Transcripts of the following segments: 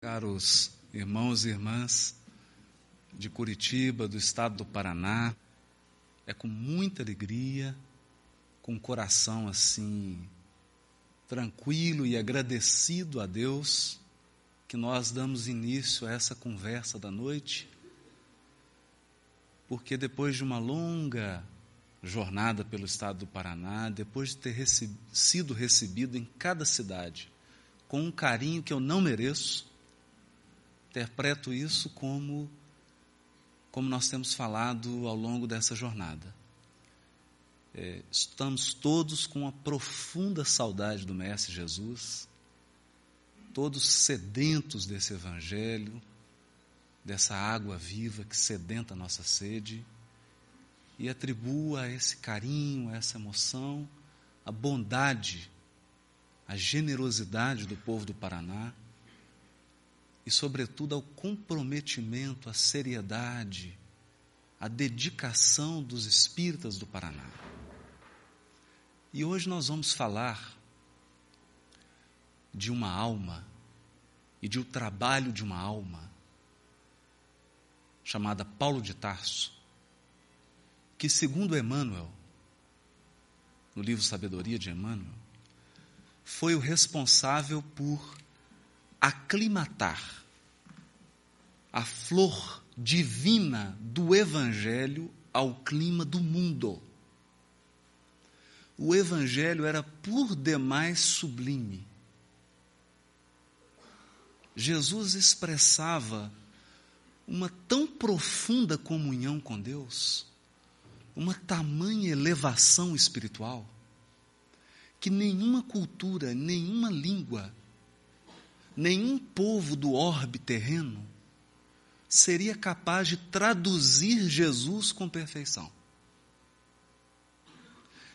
Caros irmãos e irmãs de Curitiba, do estado do Paraná, é com muita alegria, com o coração assim tranquilo e agradecido a Deus que nós damos início a essa conversa da noite, porque depois de uma longa jornada pelo estado do Paraná, depois de ter recebido, sido recebido em cada cidade com um carinho que eu não mereço, interpreto isso como como nós temos falado ao longo dessa jornada. É, estamos todos com uma profunda saudade do Mestre Jesus, todos sedentos desse Evangelho, dessa água viva que sedenta a nossa sede, e atribua a esse carinho, a essa emoção, a bondade, a generosidade do povo do Paraná e, sobretudo, ao comprometimento, à seriedade, à dedicação dos espíritas do Paraná. E hoje nós vamos falar de uma alma e de o um trabalho de uma alma chamada Paulo de Tarso, que, segundo Emmanuel, no livro Sabedoria de Emmanuel, foi o responsável por aclimatar a flor divina do Evangelho ao clima do mundo. O Evangelho era por demais sublime. Jesus expressava uma tão profunda comunhão com Deus, uma tamanha elevação espiritual, que nenhuma cultura, nenhuma língua, nenhum povo do orbe terreno seria capaz de traduzir Jesus com perfeição.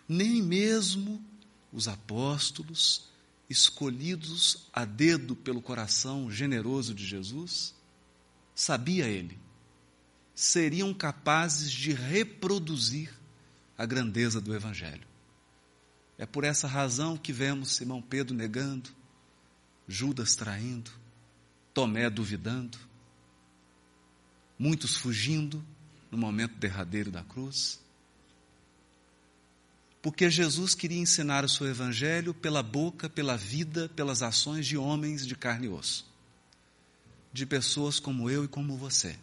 Nem mesmo os apóstolos, escolhidos a dedo pelo coração generoso de Jesus, sabia ele, seriam capazes de reproduzir a grandeza do Evangelho. É por essa razão que vemos Simão Pedro negando, Judas traindo, Tomé duvidando, muitos fugindo no momento derradeiro da cruz. Porque Jesus queria ensinar o seu evangelho pela boca, pela vida, pelas ações de homens de carne e osso, de pessoas como eu e como você.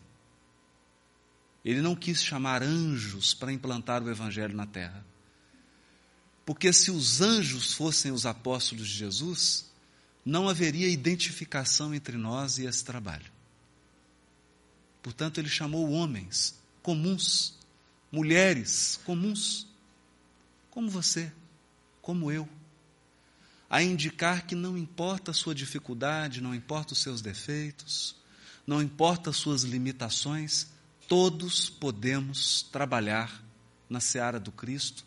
Ele não quis chamar anjos para implantar o evangelho na terra. Porque se os anjos fossem os apóstolos de Jesus, não haveria identificação entre nós e esse trabalho. Portanto, ele chamou homens comuns, mulheres comuns, como você, como eu, a indicar que não importa a sua dificuldade, não importa os seus defeitos, não importa as suas limitações, todos podemos trabalhar na seara do Cristo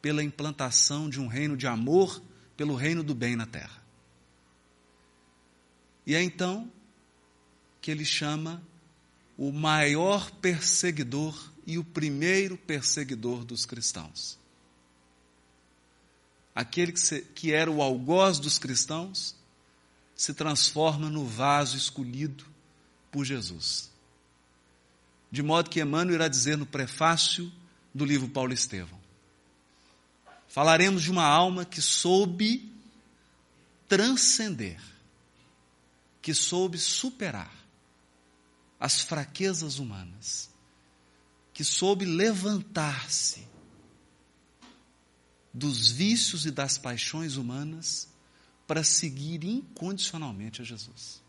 pela implantação de um reino de amor, pelo reino do bem na terra. E é então que ele chama o maior perseguidor e o primeiro perseguidor dos cristãos. Aquele que, se, que era o algoz dos cristãos se transforma no vaso escolhido por Jesus. De modo que Emmanuel irá dizer no prefácio do livro Paulo Estevão: falaremos de uma alma que soube transcender, que soube superar as fraquezas humanas, que soube levantar-se dos vícios e das paixões humanas para seguir incondicionalmente a Jesus.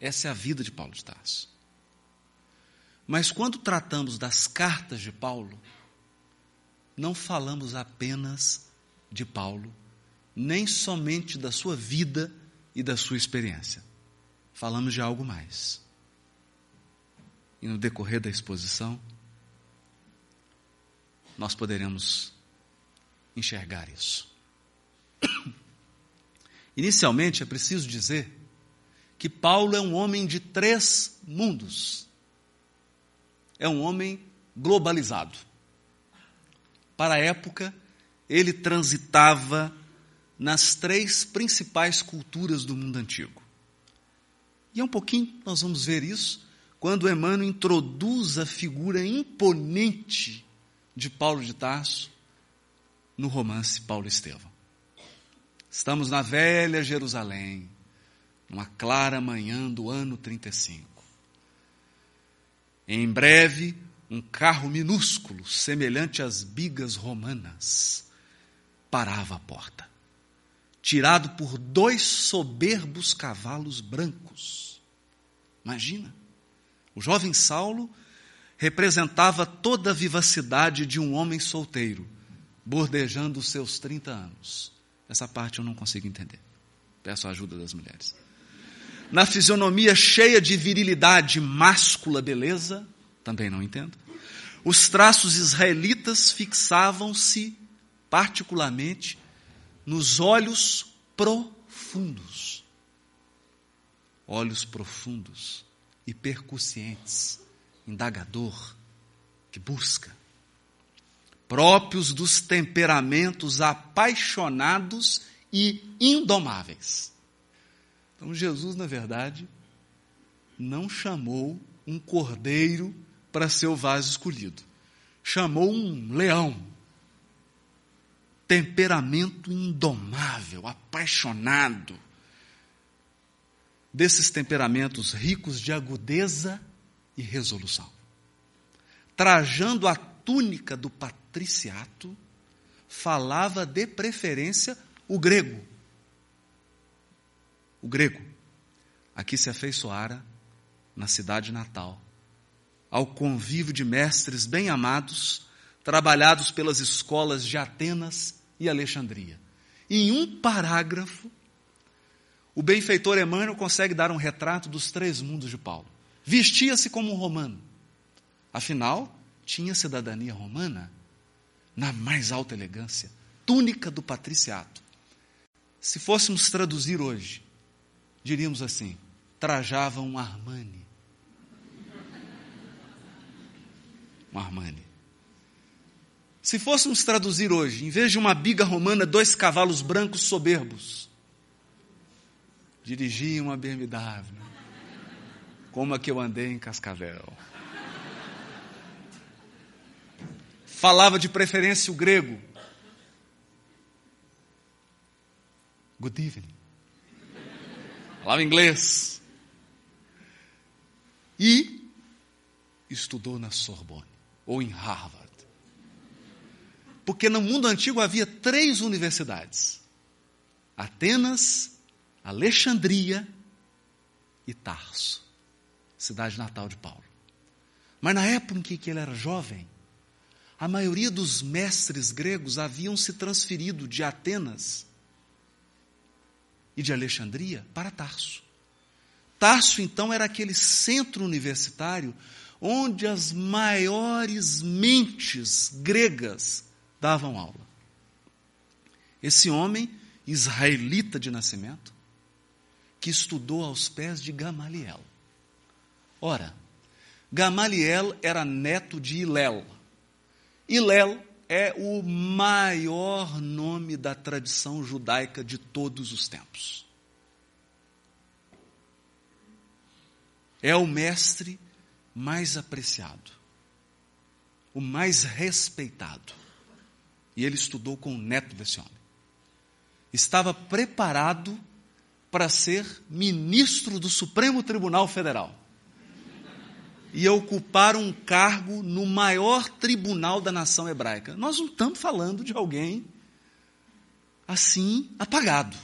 Essa é a vida de Paulo de Tarso. Mas quando tratamos das cartas de Paulo, não falamos apenas de Paulo, nem somente da sua vida e da sua experiência falamos de algo mais. E no decorrer da exposição, nós poderemos enxergar isso. Inicialmente, é preciso dizer que Paulo é um homem de três mundos. É um homem globalizado. Para a época, ele transitava nas três principais culturas do mundo antigo E é um pouquinho, nós vamos ver isso, quando Emmanuel introduz a figura imponente de Paulo de Tarso no romance Paulo Estevão. Estamos na velha Jerusalém, numa clara manhã do ano 35. Em breve, um carro minúsculo, semelhante às bigas romanas, parava à porta, tirado por dois soberbos cavalos brancos. Imagina, o jovem Saulo representava toda a vivacidade de um homem solteiro, bordejando os seus 30 anos. Essa parte eu não consigo entender. Peço a ajuda das mulheres na fisionomia cheia de virilidade, máscula beleza, também não entendo. Os traços israelitas fixavam-se particularmente nos olhos profundos. Olhos profundos e percussientes, indagador, que busca. Próprios dos temperamentos apaixonados e indomáveis. Então, Jesus, na verdade, não chamou um cordeiro para ser o vaso escolhido. Chamou um leão. Temperamento indomável, apaixonado. Desses temperamentos ricos de agudeza e resolução. Trajando a túnica do patriciato, falava de preferência o grego o grego, aqui se afeiçoara na cidade natal, ao convívio de mestres bem amados, trabalhados pelas escolas de Atenas e Alexandria. Em um parágrafo, o benfeitor Emmanuel consegue dar um retrato dos três mundos de Paulo. Vestia-se como um romano. Afinal, tinha cidadania romana na mais alta elegância, túnica do patriciato. Se fôssemos traduzir hoje, diríamos assim: trajava um Armani. Um Armani. Se fôssemos traduzir hoje, em vez de uma biga romana, dois cavalos brancos soberbos, dirigia uma BMW, como a que eu andei em Cascavel. Falava de preferência o grego. Good evening falava inglês. E estudou na Sorbonne, ou em Harvard. Porque no mundo antigo havia três universidades: Atenas, Alexandria e Tarso, cidade natal de Paulo. Mas na época em que ele era jovem, a maioria dos mestres gregos haviam se transferido de Atenas e de Alexandria para Tarso. Tarso, então, era aquele centro universitário onde as maiores mentes gregas davam aula. Esse homem, israelita de nascimento, que estudou aos pés de Gamaliel. Ora, Gamaliel era neto de Hilel. Hilel é o maior nome da tradição judaica de todos os tempos. É o mestre mais apreciado, o mais respeitado. E ele estudou com o neto desse homem. Estava preparado para ser ministro do Supremo Tribunal Federal e ocupar um cargo no maior tribunal da nação hebraica. Nós não estamos falando de alguém assim apagado.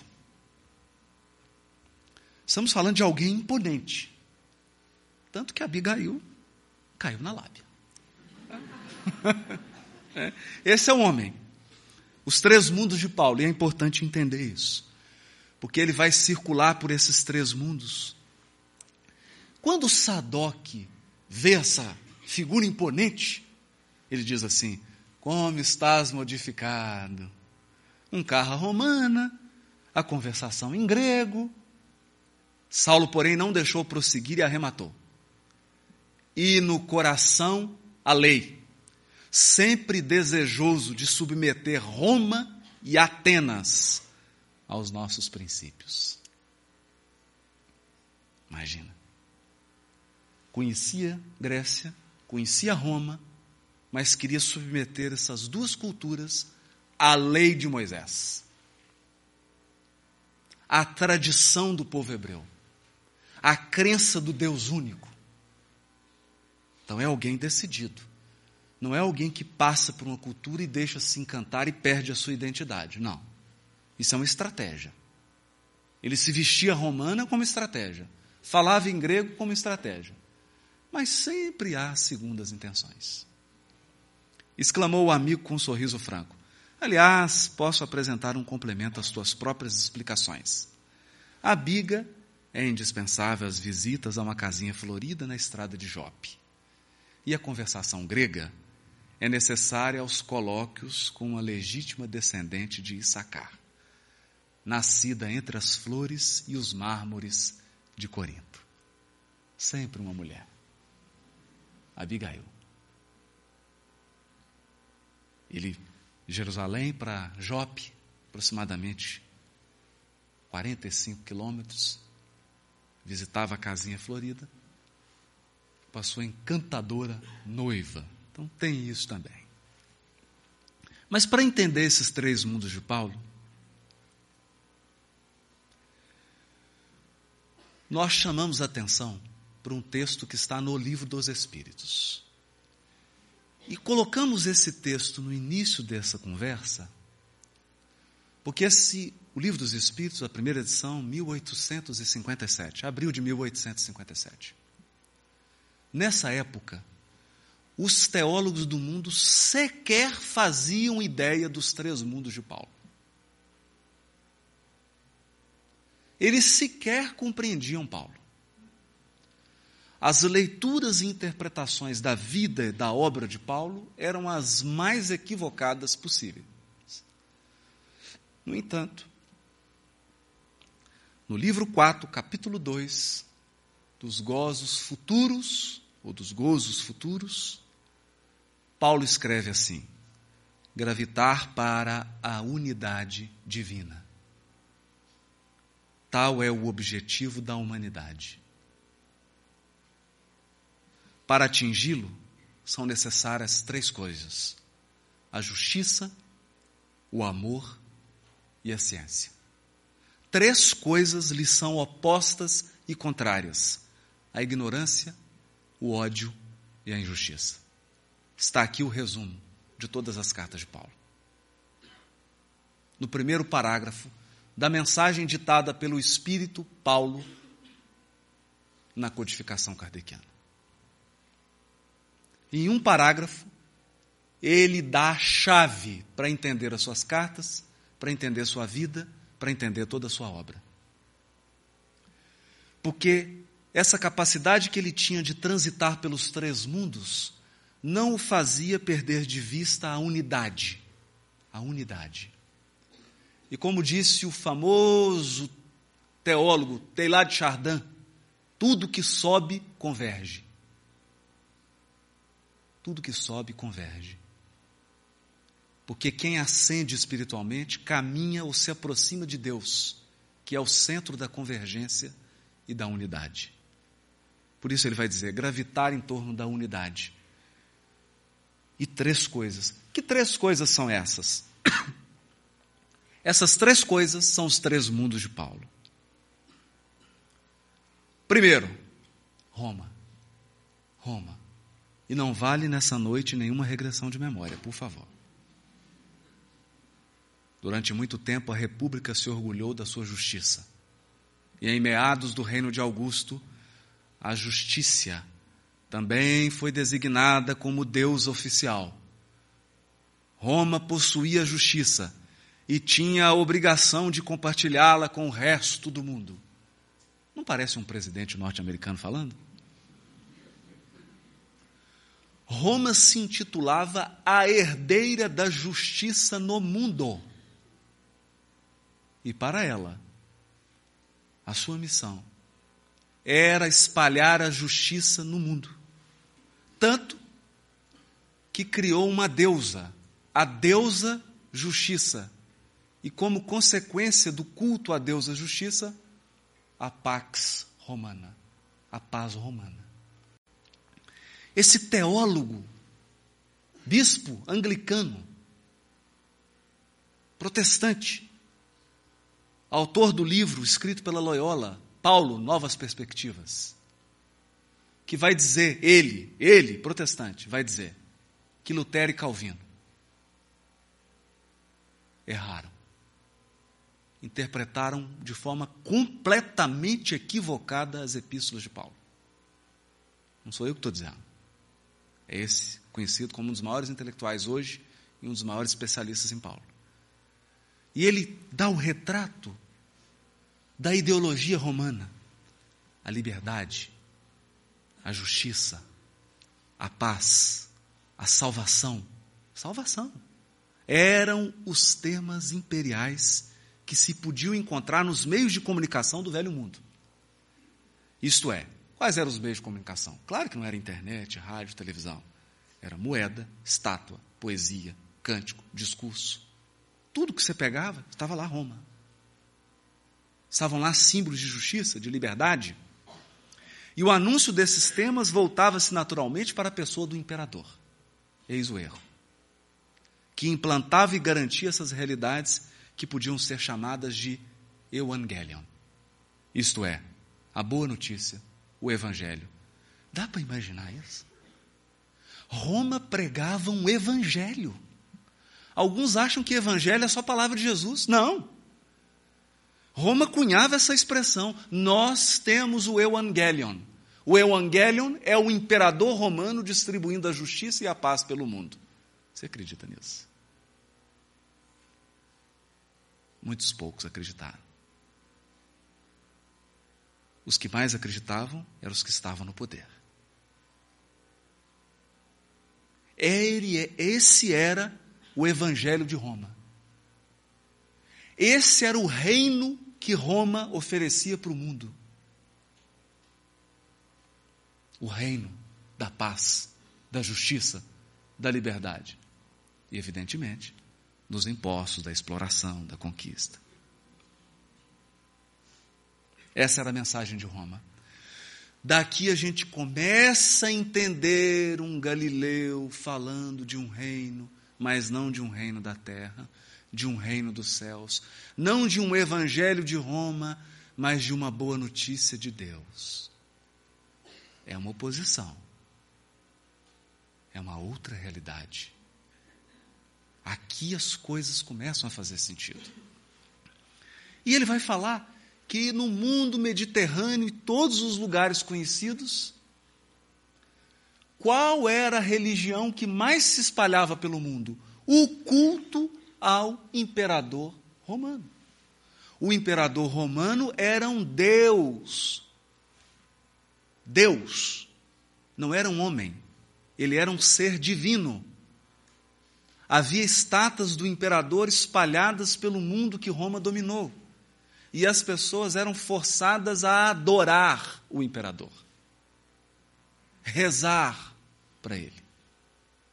Estamos falando de alguém imponente. Tanto que Abigail caiu na lábia. É, esse é o homem. Os três mundos de Paulo, e é importante entender isso. Porque ele vai circular por esses três mundos. Quando Sadoc vê essa figura imponente, ele diz assim: Como estás modificado? Um carro romana, a conversação em grego. Saulo, porém, não deixou prosseguir e arrematou. E no coração a lei, sempre desejoso de submeter Roma e Atenas aos nossos princípios. Imagina. Conhecia Grécia, conhecia Roma, mas queria submeter essas duas culturas à lei de Moisés, à tradição do povo hebreu, à crença do Deus único. Então é alguém decidido. Não é alguém que passa por uma cultura e deixa se encantar e perde a sua identidade. Não. Isso é uma estratégia. Ele se vestia romana como estratégia. Falava em grego como estratégia. Mas sempre há segundas intenções. Exclamou o amigo com um sorriso franco. Aliás, posso apresentar um complemento às tuas próprias explicações. A biga é indispensável às visitas a uma casinha florida na estrada de Jope. E a conversação grega é necessária aos colóquios com uma legítima descendente de Issacar, nascida entre as flores e os mármores de Corinto. Sempre uma mulher. Abigail. Ele, Jerusalém para Jope, aproximadamente 45 quilômetros, visitava a casinha florida, passou encantadora noiva. Então tem isso também. Mas para entender esses três mundos de Paulo, nós chamamos a atenção para um texto que está no Livro dos Espíritos. E colocamos esse texto no início dessa conversa, porque esse, o Livro dos Espíritos, a primeira edição, 1857, abril de 1857. Nessa época, os teólogos do mundo sequer faziam ideia dos três mundos de Paulo. Eles sequer compreendiam Paulo. As leituras e interpretações da vida e da obra de Paulo eram as mais equivocadas possíveis. No entanto, no livro 4, capítulo 2, dos gozos futuros, ou dos gozos futuros, Paulo escreve assim: gravitar para a unidade divina. Tal é o objetivo da humanidade. Para atingi-lo, são necessárias três coisas: a justiça, o amor e a ciência. Três coisas lhe são opostas e contrárias: a ignorância, o ódio e a injustiça. Está aqui o resumo de todas as cartas de Paulo. No primeiro parágrafo da mensagem ditada pelo Espírito Paulo na codificação kardeciana. Em um parágrafo, ele dá a chave para entender as suas cartas, para entender sua vida, para entender toda a sua obra. Porque essa capacidade que ele tinha de transitar pelos três mundos não o fazia perder de vista a unidade. A unidade. E como disse o famoso teólogo Teilhard de Chardin, tudo que sobe converge. Tudo que sobe converge. Porque quem ascende espiritualmente caminha ou se aproxima de Deus, que é o centro da convergência e da unidade. Por isso ele vai dizer: gravitar em torno da unidade. E três coisas. Que três coisas são essas? Essas três coisas são os três mundos de Paulo. Primeiro, Roma. Roma. E não vale nessa noite nenhuma regressão de memória, por favor. Durante muito tempo a República se orgulhou da sua justiça. E em meados do reino de Augusto, a justiça também foi designada como Deus oficial. Roma possuía justiça e tinha a obrigação de compartilhá-la com o resto do mundo. Não parece um presidente norte-americano falando? Roma se intitulava a herdeira da justiça no mundo. E para ela, a sua missão era espalhar a justiça no mundo. Tanto que criou uma deusa, a deusa justiça. E como consequência do culto à deusa justiça, a Pax Romana, a paz romana. Esse teólogo, bispo anglicano, protestante, autor do livro escrito pela Loyola, Paulo, Novas Perspectivas, que vai dizer, ele, ele, protestante, vai dizer que Lutero e Calvino erraram. Interpretaram de forma completamente equivocada as epístolas de Paulo. Não sou eu que estou dizendo. É esse, conhecido como um dos maiores intelectuais hoje e um dos maiores especialistas em Paulo. E ele dá o retrato da ideologia romana: a liberdade, a justiça, a paz, a salvação. Salvação. Eram os temas imperiais que se podiam encontrar nos meios de comunicação do velho mundo. Isto é, quais eram os meios de comunicação? Claro que não era internet, rádio, televisão. Era moeda, estátua, poesia, cântico, discurso. Tudo que você pegava estava lá Roma. Estavam lá símbolos de justiça, de liberdade. E o anúncio desses temas voltava-se naturalmente para a pessoa do imperador. Eis o erro. Que implantava e garantia essas realidades que podiam ser chamadas de Evangelion. Isto é, a boa notícia, o Evangelho. Dá para imaginar isso? Roma pregava um Evangelho. Alguns acham que evangelho é só a palavra de Jesus. Não. Roma cunhava essa expressão. Nós temos o Evangelion. O Evangelion é o imperador romano distribuindo a justiça e a paz pelo mundo. Você acredita nisso? Muitos poucos acreditaram. Os que mais acreditavam eram os que estavam no poder. Esse era o Evangelho de Roma. Esse era o reino que Roma oferecia para o mundo. O reino da paz, da justiça, da liberdade. E, evidentemente, dos impostos, da exploração, da conquista. Essa era a mensagem de Roma. Daqui a gente começa a entender um Galileu falando de um reino mas não de um reino da terra, de um reino dos céus, não de um evangelho de Roma, mas de uma boa notícia de Deus. É uma oposição. É uma outra realidade. Aqui as coisas começam a fazer sentido. E ele vai falar que no mundo mediterrâneo e todos os lugares conhecidos, qual era a religião que mais se espalhava pelo mundo? O culto ao imperador romano. O imperador romano era um deus. Deus. Não era um homem. Ele era um ser divino. Havia estátuas do imperador espalhadas pelo mundo que Roma dominou. E as pessoas eram forçadas a adorar o imperador, rezar, para Ele,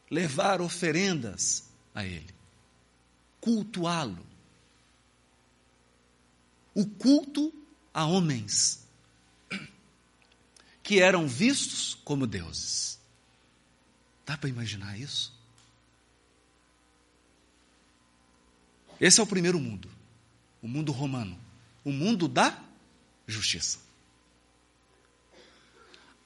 levar oferendas a Ele, cultuá-lo. O culto a homens que eram vistos como deuses. Dá para imaginar isso? Esse é o primeiro mundo, o mundo romano, o mundo da justiça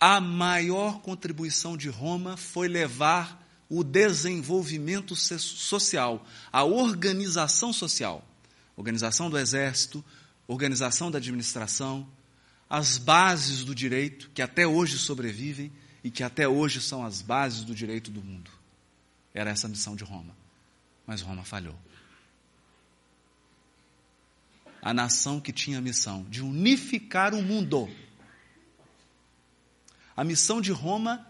a maior contribuição de Roma foi levar o desenvolvimento social, a organização social, organização do exército, organização da administração, as bases do direito, que até hoje sobrevivem e que até hoje são as bases do direito do mundo. Era essa a missão de Roma. Mas Roma falhou. A nação que tinha a missão de unificar o mundo a missão de Roma,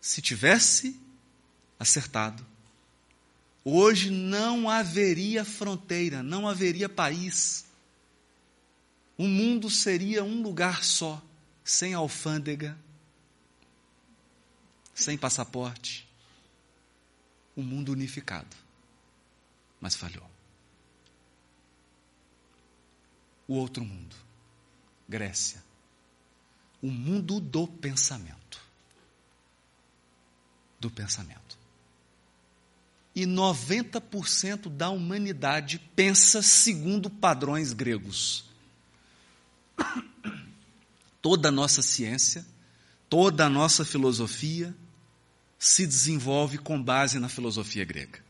se tivesse acertado, hoje não haveria fronteira, não haveria país. O mundo seria um lugar só, sem alfândega, sem passaporte. O um mundo unificado. Mas falhou. O outro mundo, Grécia, o mundo do pensamento. Do pensamento. E 90% da humanidade pensa segundo padrões gregos. Toda a nossa ciência, toda a nossa filosofia se desenvolve com base na filosofia grega.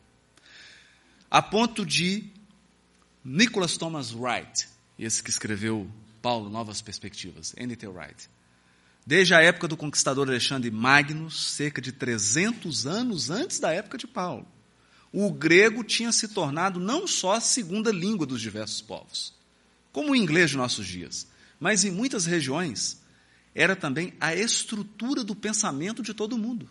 A ponto de Nicholas Thomas Wright, esse que escreveu Paulo, Novas Perspectivas, N.T. Wright, desde a época do conquistador Alexandre Magno, cerca de 300 anos antes da época de Paulo, o grego tinha se tornado não só a segunda língua dos diversos povos, como o inglês de nossos dias, mas em muitas regiões era também a estrutura do pensamento de todo mundo.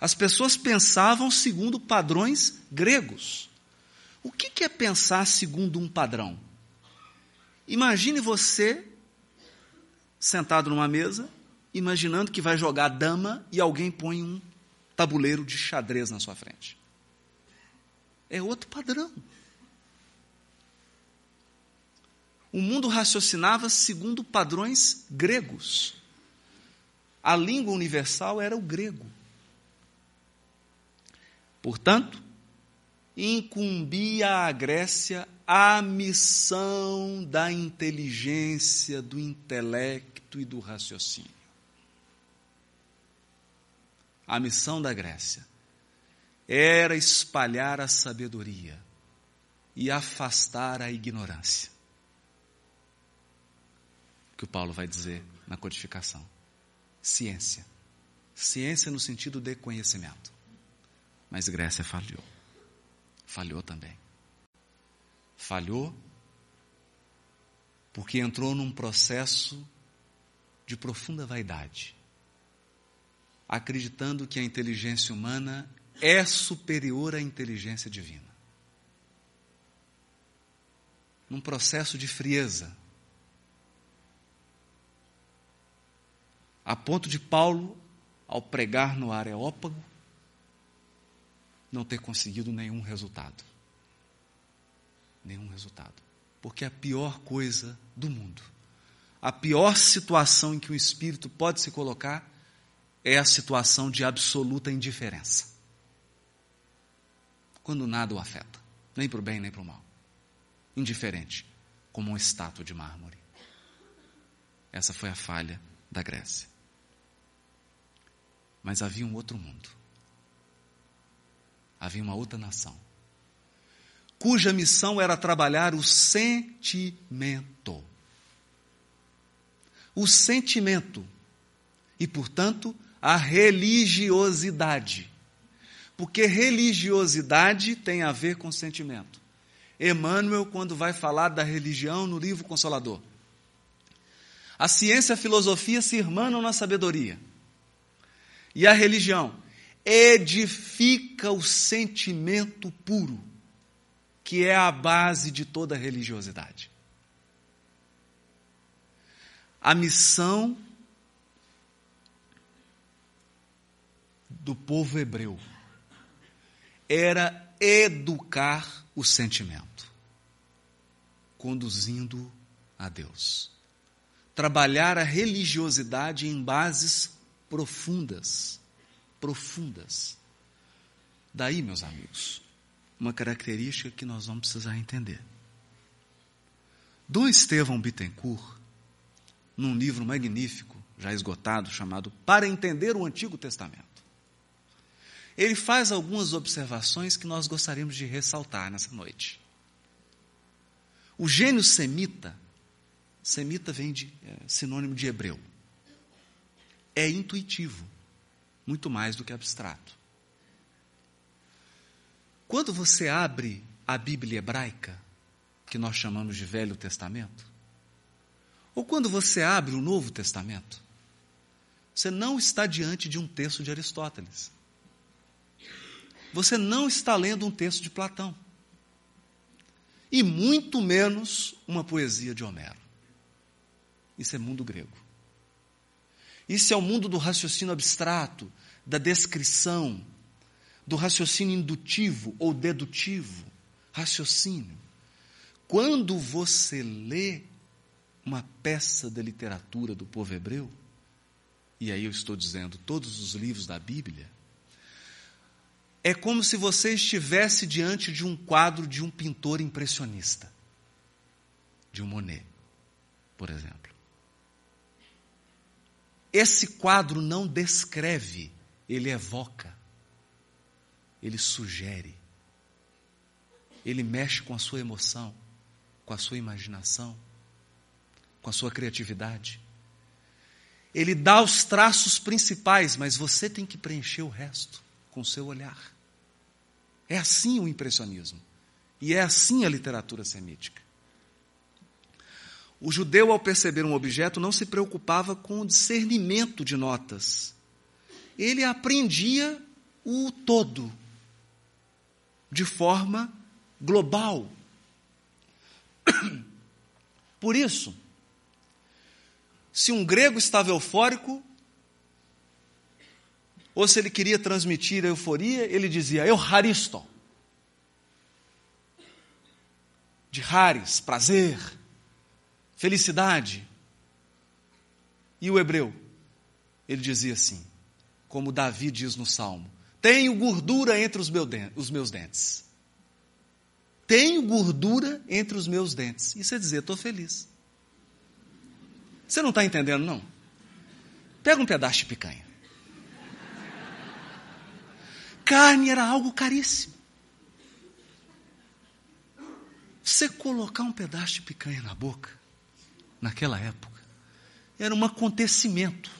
As pessoas pensavam segundo padrões gregos. O que é pensar segundo um padrão? Imagine você sentado numa mesa, imaginando que vai jogar dama e alguém põe um tabuleiro de xadrez na sua frente. É outro padrão. O mundo raciocinava segundo padrões gregos. A língua universal era o grego. Portanto, incumbia à Grécia a missão da inteligência, do intelecto e do raciocínio. A missão da Grécia era espalhar a sabedoria e afastar a ignorância. Que o Paulo vai dizer na codificação. Ciência. Ciência no sentido de conhecimento. Mas Grécia falhou. Falhou também. Falhou porque entrou num processo de profunda vaidade acreditando que a inteligência humana é superior à inteligência divina. Num processo de frieza. A ponto de Paulo, ao pregar no Areópago, não ter conseguido nenhum resultado. Nenhum resultado. Porque a pior coisa do mundo, a pior situação em que o espírito pode se colocar, é a situação de absoluta indiferença. Quando nada o afeta, nem para o bem nem para o mal. Indiferente, como uma estátua de mármore. Essa foi a falha da Grécia. Mas havia um outro mundo. Havia uma outra nação, cuja missão era trabalhar o sentimento. O sentimento. E, portanto, a religiosidade. Porque religiosidade tem a ver com sentimento. Emmanuel, quando vai falar da religião no livro Consolador, a ciência e a filosofia se irmanam na sabedoria. E a religião edifica o sentimento puro, que é a base de toda religiosidade. A missão do povo hebreu era educar o sentimento, conduzindo a Deus. Trabalhar a religiosidade em bases profundas, profundas. Daí, meus amigos, uma característica que nós vamos precisar entender. Dom Estevão Bittencourt, num livro magnífico, já esgotado, chamado Para Entender o Antigo Testamento, ele faz algumas observações que nós gostaríamos de ressaltar nessa noite. O gênio semita, semita vem de é, sinônimo de hebreu, é intuitivo, muito mais do que abstrato. Quando você abre a Bíblia hebraica, que nós chamamos de Velho Testamento, ou quando você abre o Novo Testamento, você não está diante de um texto de Aristóteles você não está lendo um texto de Platão. E muito menos uma poesia de Homero. Isso é mundo grego. Isso é o mundo do raciocínio abstrato, da descrição, do raciocínio indutivo ou dedutivo. Raciocínio. Quando você lê uma peça da literatura do povo hebreu, e aí eu estou dizendo todos os livros da Bíblia, é como se você estivesse diante de um quadro de um pintor impressionista, de um Monet, por exemplo. Esse quadro não descreve, ele evoca, ele sugere, ele mexe com a sua emoção, com a sua imaginação, com a sua criatividade. Ele dá os traços principais, mas você tem que preencher o resto com o seu olhar. É assim o impressionismo. E é assim a literatura semítica. O judeu, ao perceber um objeto, não se preocupava com o discernimento de notas. Ele aprendia o todo, de forma global. Por isso, se um grego estava eufórico, ou se ele queria transmitir a euforia, ele dizia euharisto. De haris, prazer felicidade. E o hebreu? Ele dizia assim, como Davi diz no Salmo: Tenho gordura entre os meus dentes. Tenho gordura entre os meus dentes. Isso é dizer, estou feliz. Você não está entendendo, não? Pega um pedaço de picanha. Carne era algo caríssimo. Você colocar um pedaço de picanha na boca, naquela época. Era um acontecimento.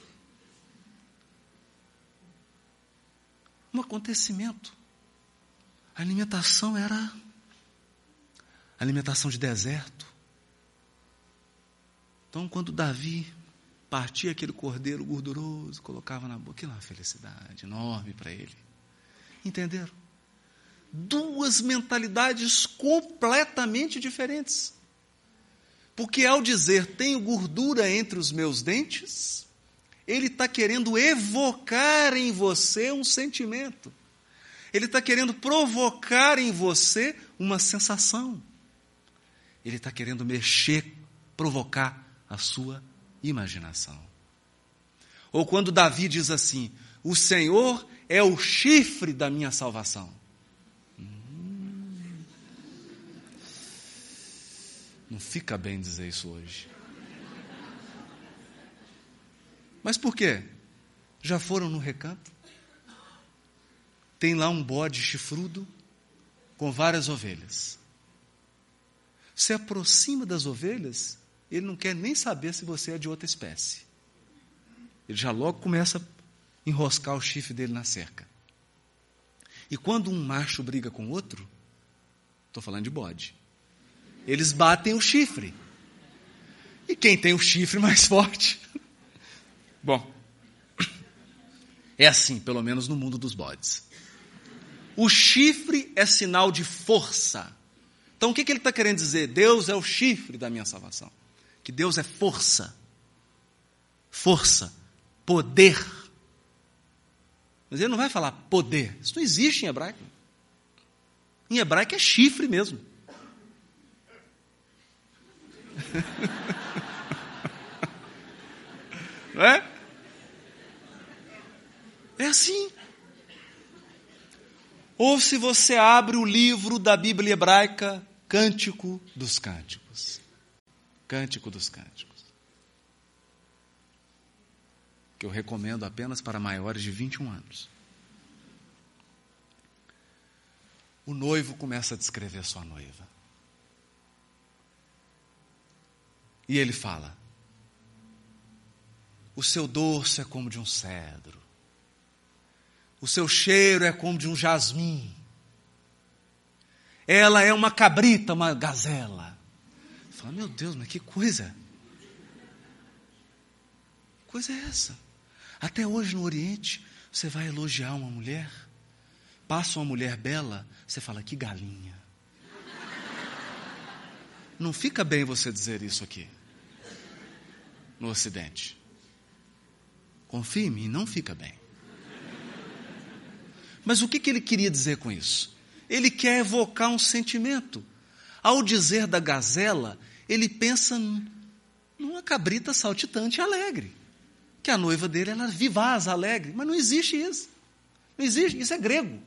Um acontecimento. A alimentação era alimentação de deserto. Então, quando Davi partia aquele cordeiro gorduroso, colocava na boca, aquilo uma felicidade enorme para ele. Entenderam? Duas mentalidades completamente diferentes. Porque ao dizer tenho gordura entre os meus dentes, ele está querendo evocar em você um sentimento. Ele está querendo provocar em você uma sensação. Ele está querendo mexer, provocar a sua imaginação. Ou quando Davi diz assim: O Senhor é o chifre da minha salvação. Não fica bem dizer isso hoje. Mas por quê? Já foram no recanto? Tem lá um bode chifrudo com várias ovelhas. Se aproxima das ovelhas, ele não quer nem saber se você é de outra espécie. Ele já logo começa a enroscar o chifre dele na cerca. E quando um macho briga com outro, estou falando de bode, eles batem o chifre. E quem tem o chifre mais forte? Bom, é assim, pelo menos no mundo dos bodes. O chifre é sinal de força. Então o que, que ele está querendo dizer? Deus é o chifre da minha salvação. Que Deus é força. Força. Poder. Mas ele não vai falar poder. Isso não existe em hebraico. Em hebraico é chifre mesmo. Não é? É assim. Ou se você abre o livro da Bíblia hebraica, Cântico dos Cânticos. Cântico dos Cânticos. Que eu recomendo apenas para maiores de 21 anos. O noivo começa a descrever sua noiva. E ele fala: O seu dorso é como de um cedro, o seu cheiro é como de um jasmim. Ela é uma cabrita, uma gazela. Fala, meu Deus, mas que coisa! Que coisa é essa? Até hoje no Oriente, você vai elogiar uma mulher, passa uma mulher bela, você fala, que galinha. Não fica bem você dizer isso aqui no Ocidente. Confie em mim, não fica bem. Mas o que, que ele queria dizer com isso? Ele quer evocar um sentimento. Ao dizer da gazela, ele pensa numa cabrita saltitante e alegre. Que a noiva dele era vivaz, alegre. Mas não existe isso. Não existe. Isso é grego.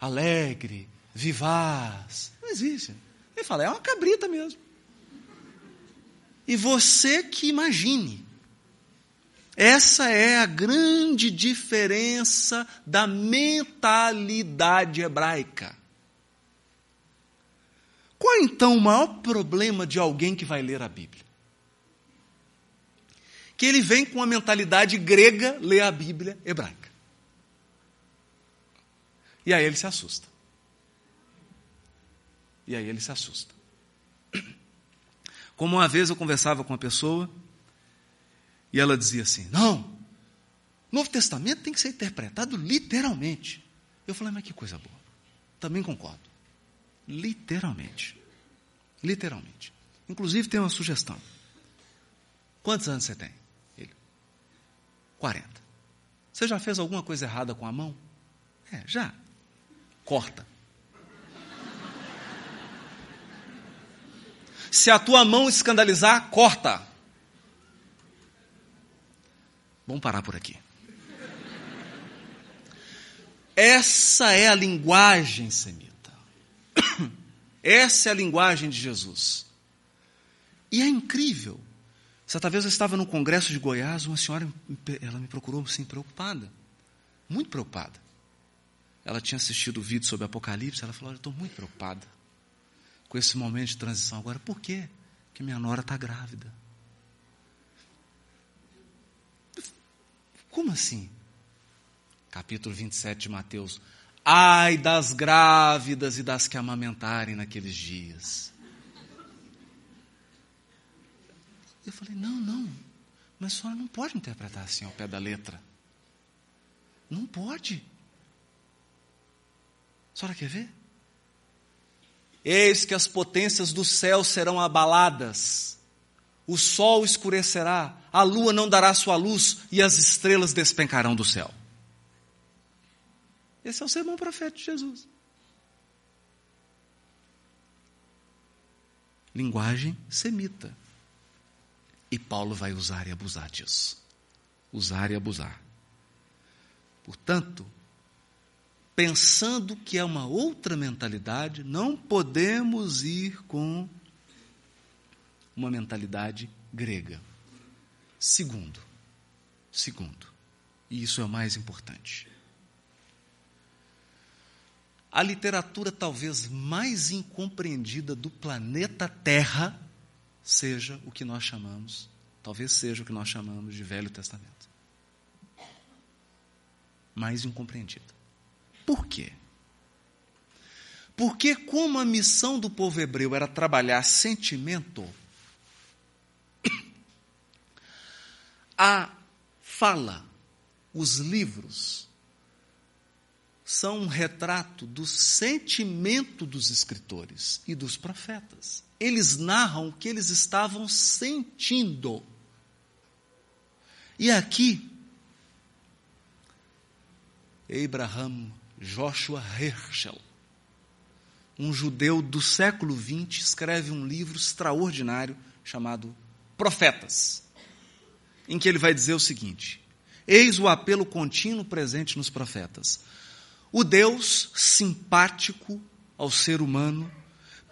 Alegre, vivaz. Não existe. Ele fala, é uma cabrita mesmo. E você que imagine. Essa é a grande diferença da mentalidade hebraica. Qual é então o maior problema de alguém que vai ler a Bíblia? Que ele vem com a mentalidade grega ler a Bíblia hebraica. E aí ele se assusta. E aí ele se assusta. Como uma vez eu conversava com uma pessoa e ela dizia assim: Não, Novo Testamento tem que ser interpretado literalmente. Eu falei, mas que coisa boa. Também concordo. Literalmente. Literalmente. Inclusive, tem uma sugestão. Quantos anos você tem? Ele. 40. Você já fez alguma coisa errada com a mão? É, já. Corta. Se a tua mão escandalizar, corta. Vamos parar por aqui. Essa é a linguagem semita. Essa é a linguagem de Jesus. E é incrível. Certa vez eu estava no congresso de Goiás, uma senhora ela me procurou assim, preocupada. Muito preocupada. Ela tinha assistido o vídeo sobre Apocalipse, ela falou: Eu estou muito preocupada com esse momento de transição. Agora, por quê? Porque minha nora está grávida. Como assim? Capítulo 27 de Mateus. Ai das grávidas e das que amamentarem naqueles dias. Eu falei: não, não, mas a senhora não pode interpretar assim ao pé da letra. Não pode. A senhora quer ver? Eis que as potências do céu serão abaladas o sol escurecerá, a lua não dará sua luz e as estrelas despencarão do céu. Esse é o sermão profético de Jesus. Linguagem semita. E Paulo vai usar e abusar disso. Usar e abusar. Portanto, pensando que é uma outra mentalidade, não podemos ir com uma mentalidade grega. Segundo, segundo, e isso é o mais importante. A literatura talvez mais incompreendida do planeta Terra seja o que nós chamamos, talvez seja o que nós chamamos de Velho Testamento. Mais incompreendida. Por quê? Porque, como a missão do povo hebreu era trabalhar sentimento, A fala, os livros, são um retrato do sentimento dos escritores e dos profetas. Eles narram o que eles estavam sentindo. E aqui, Abraham Joshua Herschel, um judeu do século XX, escreve um livro extraordinário chamado Profetas em que ele vai dizer o seguinte: Eis o apelo contínuo presente nos profetas. O Deus simpático ao ser humano,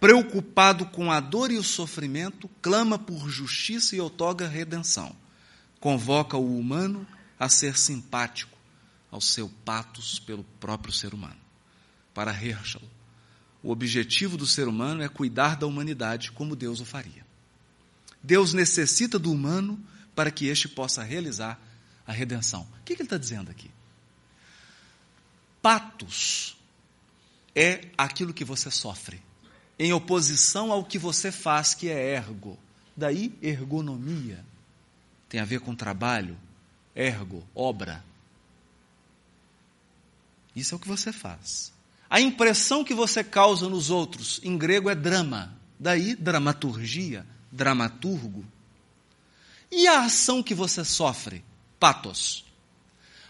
preocupado com a dor e o sofrimento, clama por justiça e otorga redenção. Convoca o humano a ser simpático ao seu patos pelo próprio ser humano. Para Herschel, o objetivo do ser humano é cuidar da humanidade como Deus o faria. Deus necessita do humano para que este possa realizar a redenção. O que, ele está dizendo aqui? Patos é aquilo que você sofre, em oposição ao que você faz, que é ergo. Daí, ergonomia. Tem a ver com trabalho, ergo, obra. Isso é o que você faz. A impressão que você causa nos outros, em grego é drama. Daí, dramaturgia, dramaturgo. E a ação que você sofre? Patos.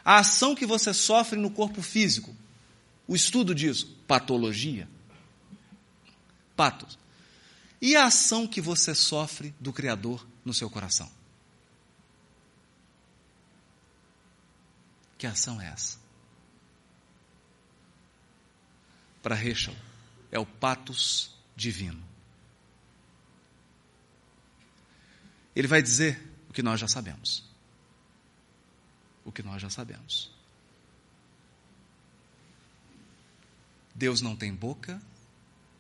A ação que você sofre no corpo físico. O estudo disso, patologia. Patos. E a ação que você sofre do Criador no seu coração? Que ação é essa? Para Rachel, é o patos divino. Ele vai dizer o que nós já sabemos. O que nós já sabemos. Deus não tem boca,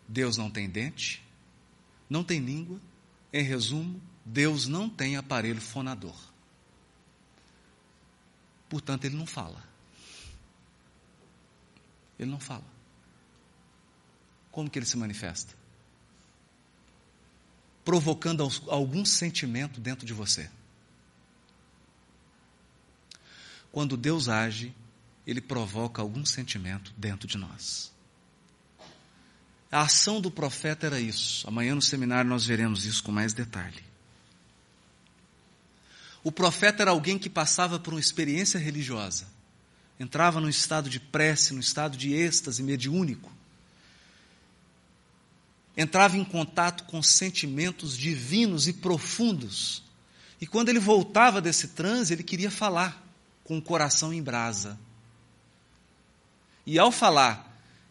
Deus não tem dente, não tem língua. Em resumo, Deus não tem aparelho fonador. Portanto, ele não fala. Ele não fala. Como que ele se manifesta? Provocando algum sentimento dentro de você. Quando Deus age, ele provoca algum sentimento dentro de nós. A ação do profeta era isso. Amanhã no seminário nós veremos isso com mais detalhe. O profeta era alguém que passava por uma experiência religiosa, entrava num estado de prece, num estado de êxtase mediúnico, entrava em contato com sentimentos divinos e profundos. E quando ele voltava desse transe, ele queria falar com o coração em brasa. E ao falar,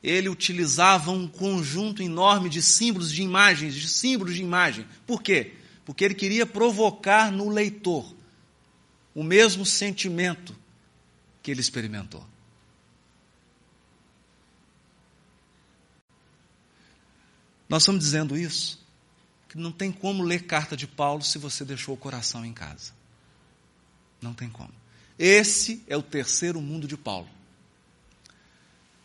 ele utilizava um conjunto enorme de símbolos de imagens, de símbolos de imagem. Por quê? Porque ele queria provocar no leitor o mesmo sentimento que ele experimentou. Nós estamos dizendo isso, que não tem como ler carta de Paulo se você deixou o coração em casa. Não tem como. Esse é o terceiro mundo de Paulo.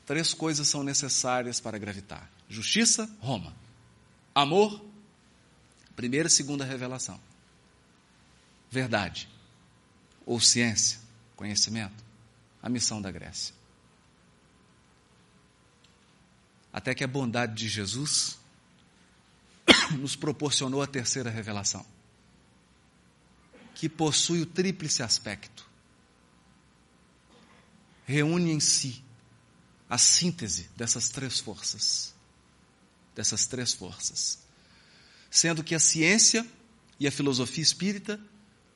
Três coisas são necessárias para gravitar: justiça, Roma. Amor, primeira e segunda revelação. Verdade, ou ciência, conhecimento, a missão da Grécia. Até que a bondade de Jesus nos proporcionou a terceira revelação, que possui o tríplice aspecto. Reúne em si a síntese dessas três forças. Dessas três forças. Sendo que a ciência e a filosofia espírita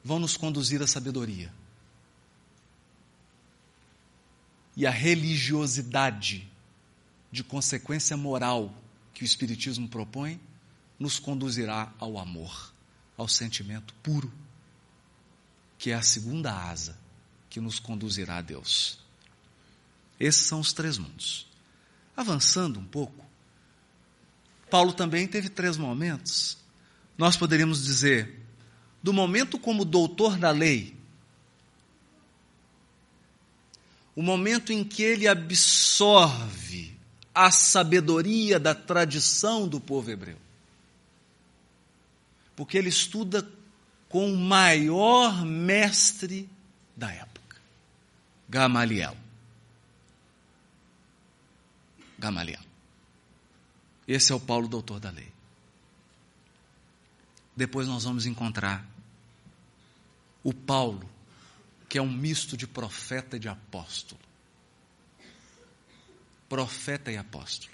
vão nos conduzir à sabedoria. E a religiosidade de consequência moral que o Espiritismo propõe nos conduzirá ao amor, ao sentimento puro, que é a segunda asa que nos conduzirá a Deus. Esses são os três mundos. Avançando um pouco, Paulo também teve três momentos. Nós poderíamos dizer, do momento como doutor da lei, o momento em que ele absorve a sabedoria da tradição do povo hebreu porque ele estuda com o maior mestre da época, Gamaliel. Gamaliel. Esse é o Paulo, doutor da lei. Depois nós vamos encontrar o Paulo, que é um misto de profeta e de apóstolo. Profeta e apóstolo.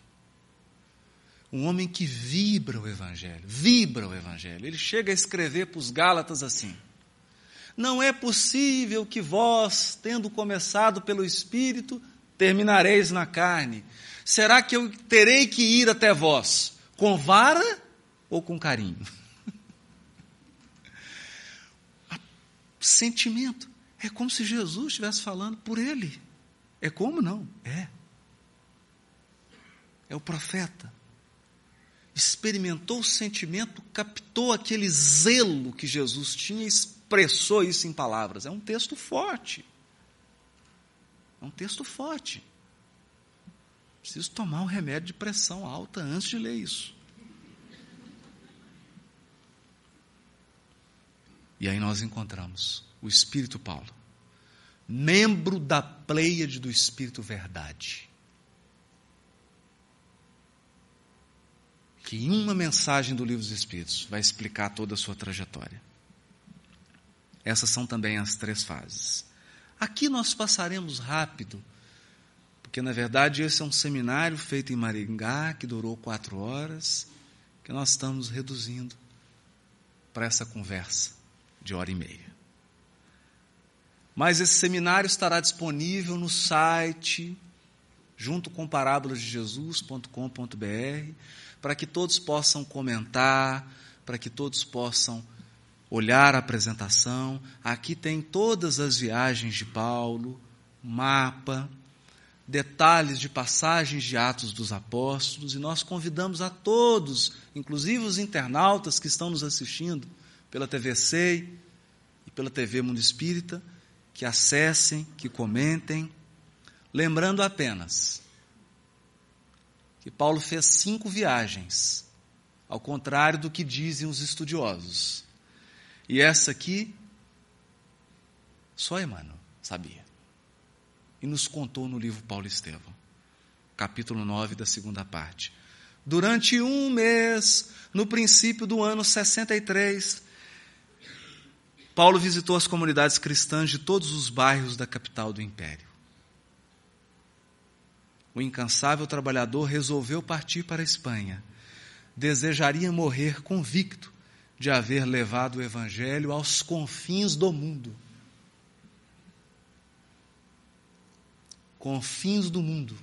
Um homem que vibra o Evangelho, vibra o Evangelho. Ele chega a escrever para os Gálatas assim: Não é possível que vós, tendo começado pelo Espírito, terminareis na carne. Será que eu terei que ir até vós com vara ou com carinho? Sentimento. É como se Jesus estivesse falando por ele. É como não? É. É o profeta experimentou o sentimento, captou aquele zelo que Jesus tinha e expressou isso em palavras. É um texto forte. É um texto forte. Preciso tomar um remédio de pressão alta antes de ler isso. E aí nós encontramos o Espírito Paulo, membro da pleiade do Espírito Verdade. que em uma mensagem do Livro dos Espíritos vai explicar toda a sua trajetória. Essas são também as três fases. Aqui nós passaremos rápido, porque na verdade esse é um seminário feito em Maringá, que durou quatro horas, que nós estamos reduzindo para essa conversa de hora e meia. Mas esse seminário estará disponível no site, junto com parábolasdejesus.com.br, para que todos possam comentar, para que todos possam olhar a apresentação. Aqui tem todas as viagens de Paulo, mapa, detalhes de passagens de Atos dos Apóstolos, e nós convidamos a todos, inclusive os internautas que estão nos assistindo pela TV SEI e pela TV Mundo Espírita, que acessem, que comentem, lembrando apenas que Paulo fez cinco viagens, ao contrário do que dizem os estudiosos. E essa aqui, só Emmanuel sabia e nos contou no livro Paulo Estevão, capítulo 9 da segunda parte. Durante um mês, no princípio do ano 63, Paulo visitou as comunidades cristãs de todos os bairros da capital do império. O incansável trabalhador resolveu partir para a Espanha. Desejaria morrer convicto de haver levado o evangelho aos confins do mundo. confins do mundo.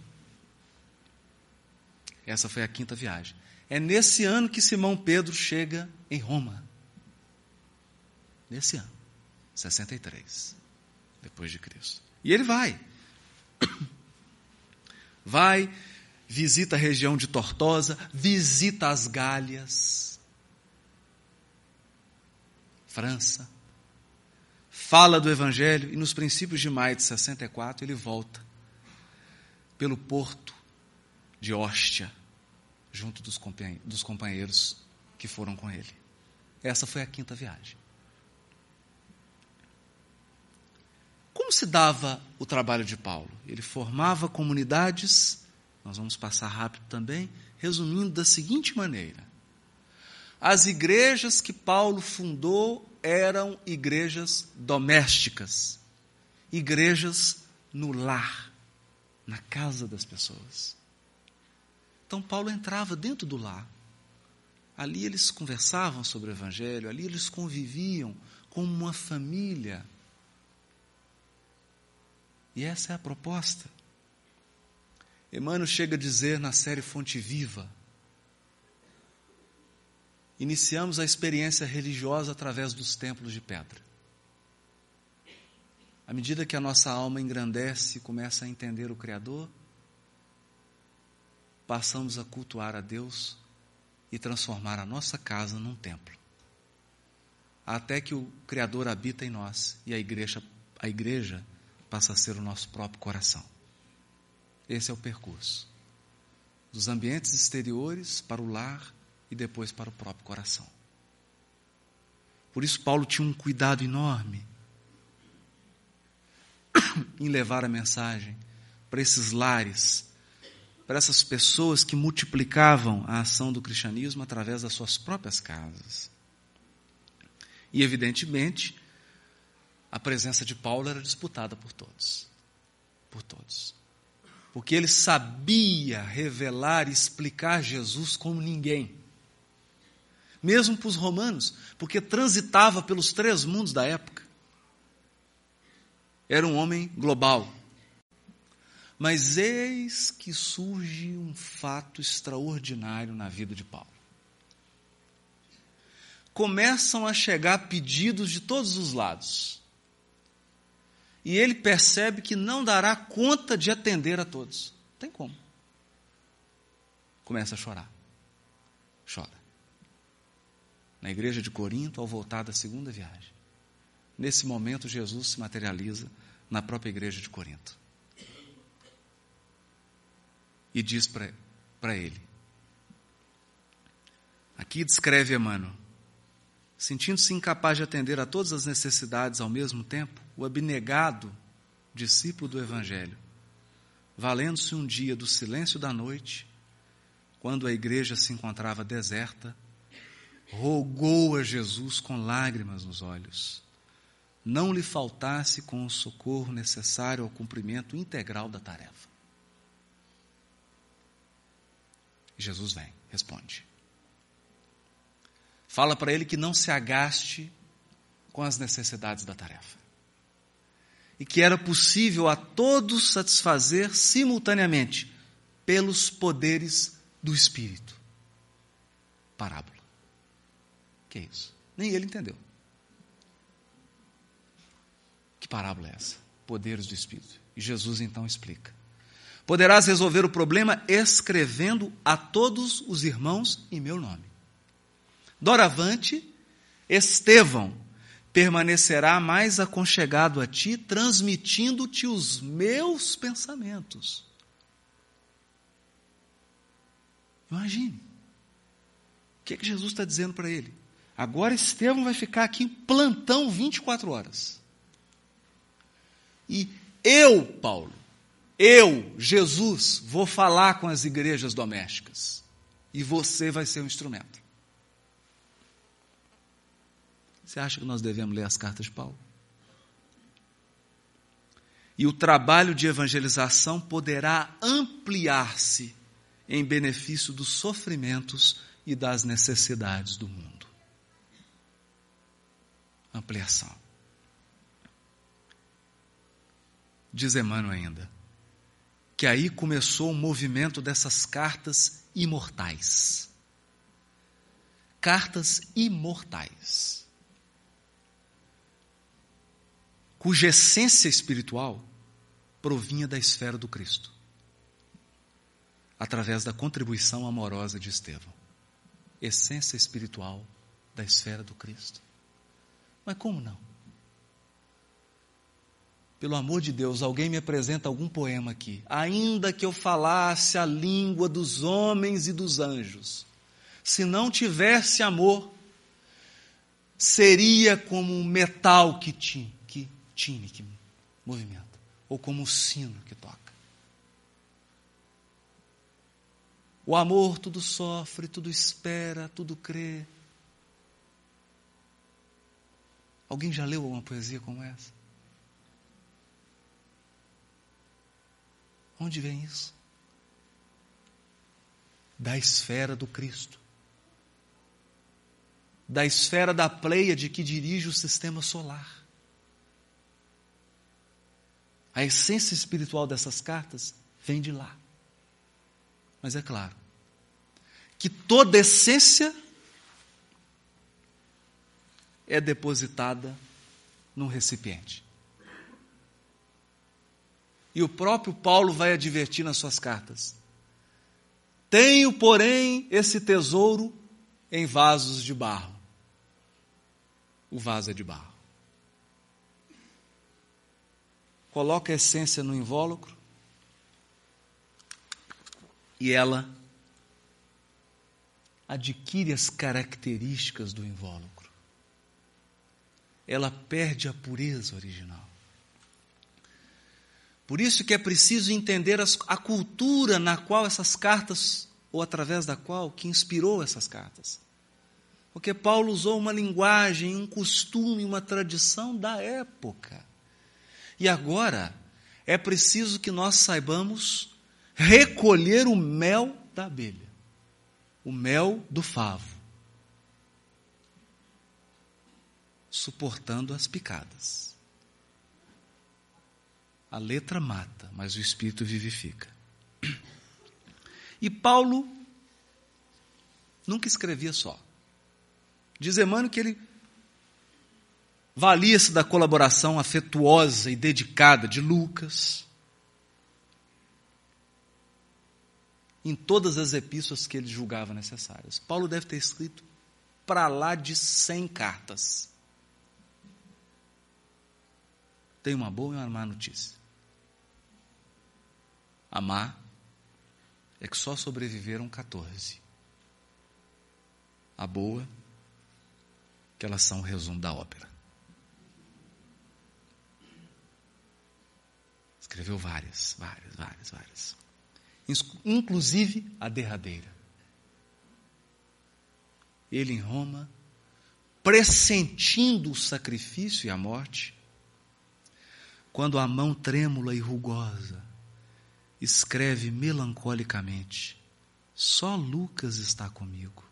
Essa foi a quinta viagem. É nesse ano que Simão Pedro chega em Roma. Nesse ano, 63, depois de Cristo. E ele vai. Vai, visita a região de Tortosa, visita as Gálias, França, fala do Evangelho e nos princípios de maio de 64 ele volta pelo porto de Hóstia, junto dos companheiros que foram com ele. Essa foi a quinta viagem. Como se dava o trabalho de Paulo? Ele formava comunidades, nós vamos passar rápido também, resumindo da seguinte maneira: as igrejas que Paulo fundou eram igrejas domésticas, igrejas no lar na casa das pessoas. Então Paulo entrava dentro do lar. Ali eles conversavam sobre o Evangelho, ali eles conviviam como uma família. E essa é a proposta. Emmanuel chega a dizer na série Fonte Viva: iniciamos a experiência religiosa através dos templos de pedra. À medida que a nossa alma engrandece e começa a entender o Criador, passamos a cultuar a Deus e transformar a nossa casa num templo. Até que o Criador habita em nós e a igreja, a igreja passa a ser o nosso próprio coração. Esse é o percurso. Dos ambientes exteriores para o lar e depois para o próprio coração. Por isso, Paulo tinha um cuidado enorme em levar a mensagem para esses lares, para essas pessoas que multiplicavam a ação do cristianismo através das suas próprias casas. E, evidentemente, a presença de Paulo era disputada por todos. Por todos. Porque ele sabia revelar e explicar Jesus como ninguém. Mesmo para os romanos, porque transitava pelos três mundos da época. Era um homem global. Mas eis que surge um fato extraordinário na vida de Paulo. Começam a chegar pedidos de todos os lados. E ele percebe que não dará conta de atender a todos. Não tem como. Começa a chorar. Chora. Na igreja de Corinto, ao voltar da segunda viagem. Nesse momento, Jesus se materializa na própria igreja de Corinto. E diz para ele: Aqui descreve Emmanuel, sentindo-se incapaz de atender a todas as necessidades ao mesmo tempo, o abnegado discípulo do Evangelho, valendo-se um dia do silêncio da noite, quando a igreja se encontrava deserta, rogou a Jesus com lágrimas nos olhos não lhe faltasse com o socorro necessário ao cumprimento integral da tarefa. Jesus vem, responde. fala para ele que não se agaste com as necessidades da tarefa. E que era possível a todos satisfazer simultaneamente pelos poderes do Espírito. Parábola. Que é isso? Nem ele entendeu. Que parábola é essa? Poderes do Espírito. E Jesus então explica. Poderás resolver o problema escrevendo a todos os irmãos em meu nome. Doravante, Estevão permanecerá mais aconchegado a ti, transmitindo-te os meus pensamentos. Imagine. O que, é que Jesus está dizendo para ele? Agora Estevão vai ficar aqui em plantão 24 horas. E eu, Paulo, eu, Jesus, vou falar com as igrejas domésticas. E você vai ser o um instrumento. Você acha que nós devemos ler as cartas de Paulo? E o trabalho de evangelização poderá ampliar-se em benefício dos sofrimentos e das necessidades do mundo. Ampliação. Diz Emmanuel ainda, que aí começou o movimento dessas cartas imortais. Cartas imortais. Cuja essência espiritual provinha da esfera do Cristo, através da contribuição amorosa de Estevão. Essência espiritual da esfera do Cristo. Mas como não? Pelo amor de Deus, alguém me apresenta algum poema aqui. Ainda que eu falasse a língua dos homens e dos anjos, se não tivesse amor, seria como um metal que tine, que, tine, que movimenta, ou como um sino que toca. O amor tudo sofre, tudo espera, tudo crê, Alguém já leu uma poesia como essa? Onde vem isso? Da esfera do Cristo. Da esfera da Pleiade que dirige o sistema solar. A essência espiritual dessas cartas vem de lá. Mas é claro que toda essência é depositada num recipiente. E o próprio Paulo vai advertir nas suas cartas: Tenho, porém, esse tesouro em vasos de barro. O vaso é de barro. Coloca a essência no invólucro e ela adquire as características do invólucro ela perde a pureza original. Por isso que é preciso entender as, a cultura na qual essas cartas, ou através da qual, que inspirou essas cartas. Porque Paulo usou uma linguagem, um costume, uma tradição da época. E agora é preciso que nós saibamos recolher o mel da abelha, o mel do favo. Suportando as picadas. A letra mata, mas o espírito vivifica. E Paulo nunca escrevia só. Diz Emmanuel que ele valia-se da colaboração afetuosa e dedicada de Lucas em todas as epístolas que ele julgava necessárias. Paulo deve ter escrito para lá de 100 cartas. Tem uma boa e uma má notícia. A má é que só sobreviveram 14. A boa, que elas são o resumo da ópera. Escreveu várias, várias, várias, várias. Inclusive a derradeira. Ele em Roma, pressentindo o sacrifício e a morte, quando a mão trêmula e rugosa escreve melancolicamente: Só Lucas está comigo.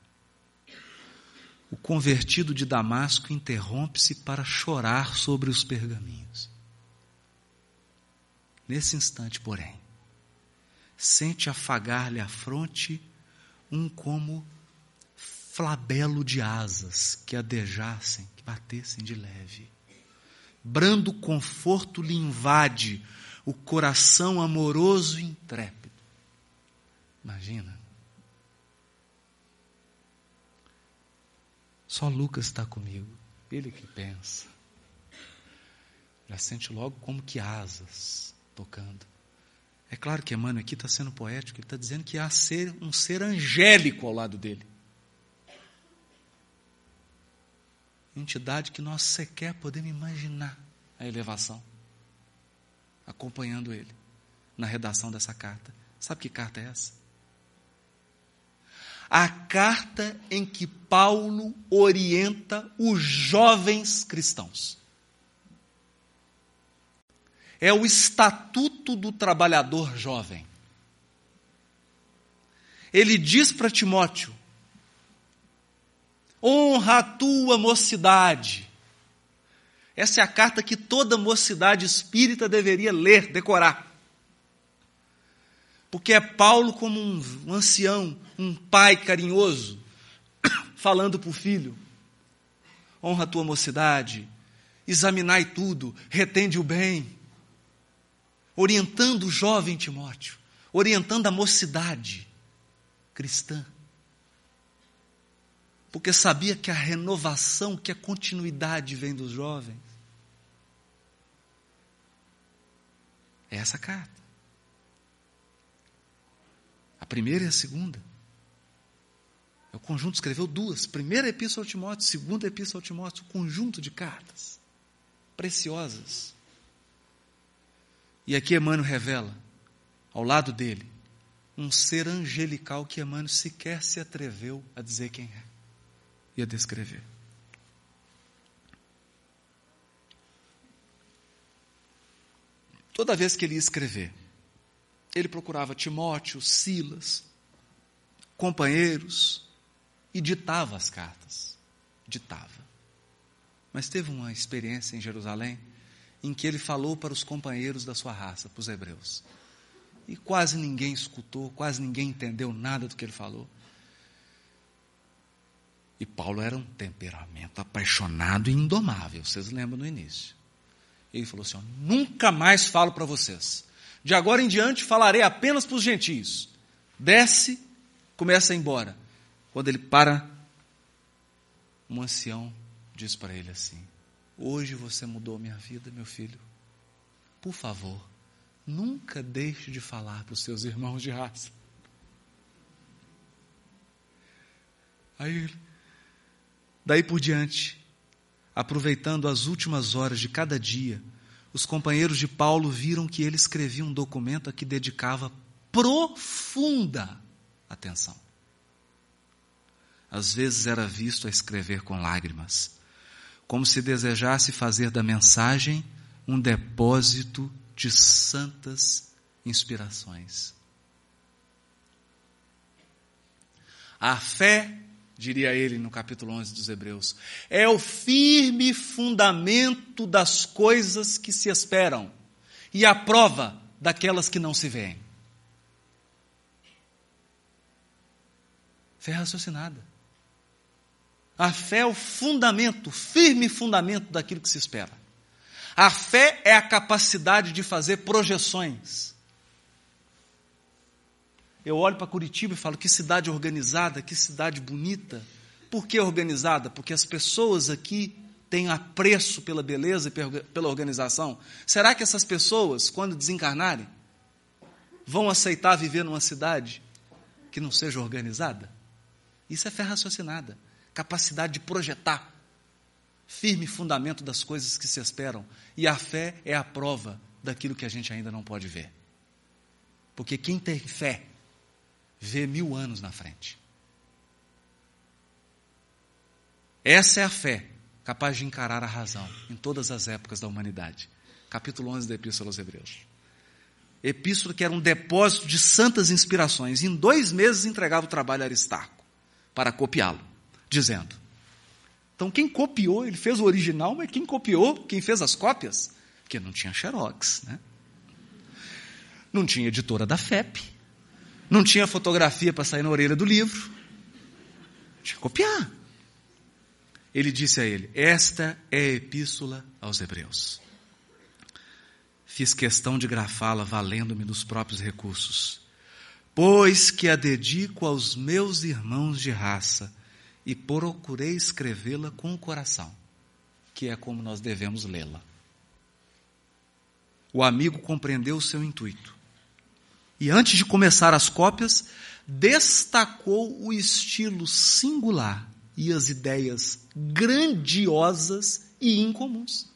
o convertido de Damasco interrompe-se para chorar sobre os pergaminhos. Nesse instante, porém, sente afagar-lhe a fronte um como flabelo de asas que adejassem, que batessem de leve. Brando conforto lhe invade o coração amoroso e intrépido. Imagina. Só Lucas está comigo. Ele que pensa. Já sente logo como que asas tocando. É claro que Emmanuel aqui está sendo poético, ele está dizendo que há ser, um ser angélico ao lado dele. Entidade que nós sequer podemos imaginar a elevação, acompanhando ele na redação dessa carta. Sabe que carta é essa? a carta em que Paulo orienta os jovens cristãos. É o estatuto do trabalhador jovem. Ele diz para Timóteo: honra a tua mocidade. Essa é a carta que toda mocidade espírita deveria ler, decorar. Porque é Paulo, como um ancião, um pai carinhoso, falando para o filho: honra a tua mocidade, examinai tudo, retende o bem, orientando o jovem Timóteo, orientando a mocidade cristã. Porque sabia que a renovação, que a continuidade vem dos jovens. É essa carta. A primeira e a segunda. É o conjunto escreveu duas. Primeira epístola ao Timóteo, segunda epístola ao Timóteo, um conjunto de cartas preciosas. E aqui Emmanuel revela, ao lado dele, um ser angelical que Emmanuel sequer se atreveu a dizer quem é e a descrever. Toda vez que ele ia escrever, ele procurava Timóteo, Silas, companheiros, e ditava as cartas. Ditava. Mas teve uma experiência em Jerusalém em que ele falou para os companheiros da sua raça, para os hebreus. E quase ninguém escutou, quase ninguém entendeu nada do que ele falou. E Paulo era um temperamento apaixonado e indomável, vocês lembram no início. Ele falou assim: ó, nunca mais falo para vocês. De agora em diante falarei apenas para os gentios. Desce, começa a ir embora. Quando ele para, um ancião diz para ele assim: Hoje você mudou minha vida, meu filho. Por favor, nunca deixe de falar para os seus irmãos de raça. Aí, daí por diante, aproveitando as últimas horas de cada dia, os companheiros de Paulo viram que ele escrevia um documento a que dedicava profunda atenção às vezes era visto a escrever com lágrimas, como se desejasse fazer da mensagem um depósito de santas inspirações. A fé, diria ele no capítulo 11 dos Hebreus, é o firme fundamento das coisas que se esperam e a prova daquelas que não se veem. Fé raciocinada. A fé é o fundamento, firme fundamento daquilo que se espera. A fé é a capacidade de fazer projeções. Eu olho para Curitiba e falo: que cidade organizada, que cidade bonita. Por que organizada? Porque as pessoas aqui têm apreço pela beleza e pela organização. Será que essas pessoas, quando desencarnarem, vão aceitar viver numa cidade que não seja organizada? Isso é fé raciocinada capacidade de projetar, firme fundamento das coisas que se esperam. E a fé é a prova daquilo que a gente ainda não pode ver. Porque quem tem fé vê mil anos na frente. Essa é a fé capaz de encarar a razão em todas as épocas da humanidade. Capítulo 11 da Epístola aos Hebreus. Epístola que era um depósito de santas inspirações. Em dois meses entregava o trabalho a Aristarco para copiá-lo dizendo: Então, quem copiou, ele fez o original, mas quem copiou, quem fez as cópias? Porque não tinha xerox, né? Não tinha editora da FEP. Não tinha fotografia para sair na orelha do livro. Tinha que copiar. Ele disse a ele: Esta é a epístola aos Hebreus. Fiz questão de grafá-la valendo-me dos próprios recursos, pois que a dedico aos meus irmãos de raça e procurei escrevê-la com o coração, que é como nós devemos lê-la. O amigo compreendeu o seu intuito. E antes de começar as cópias, destacou o estilo singular e as ideias grandiosas e incomuns.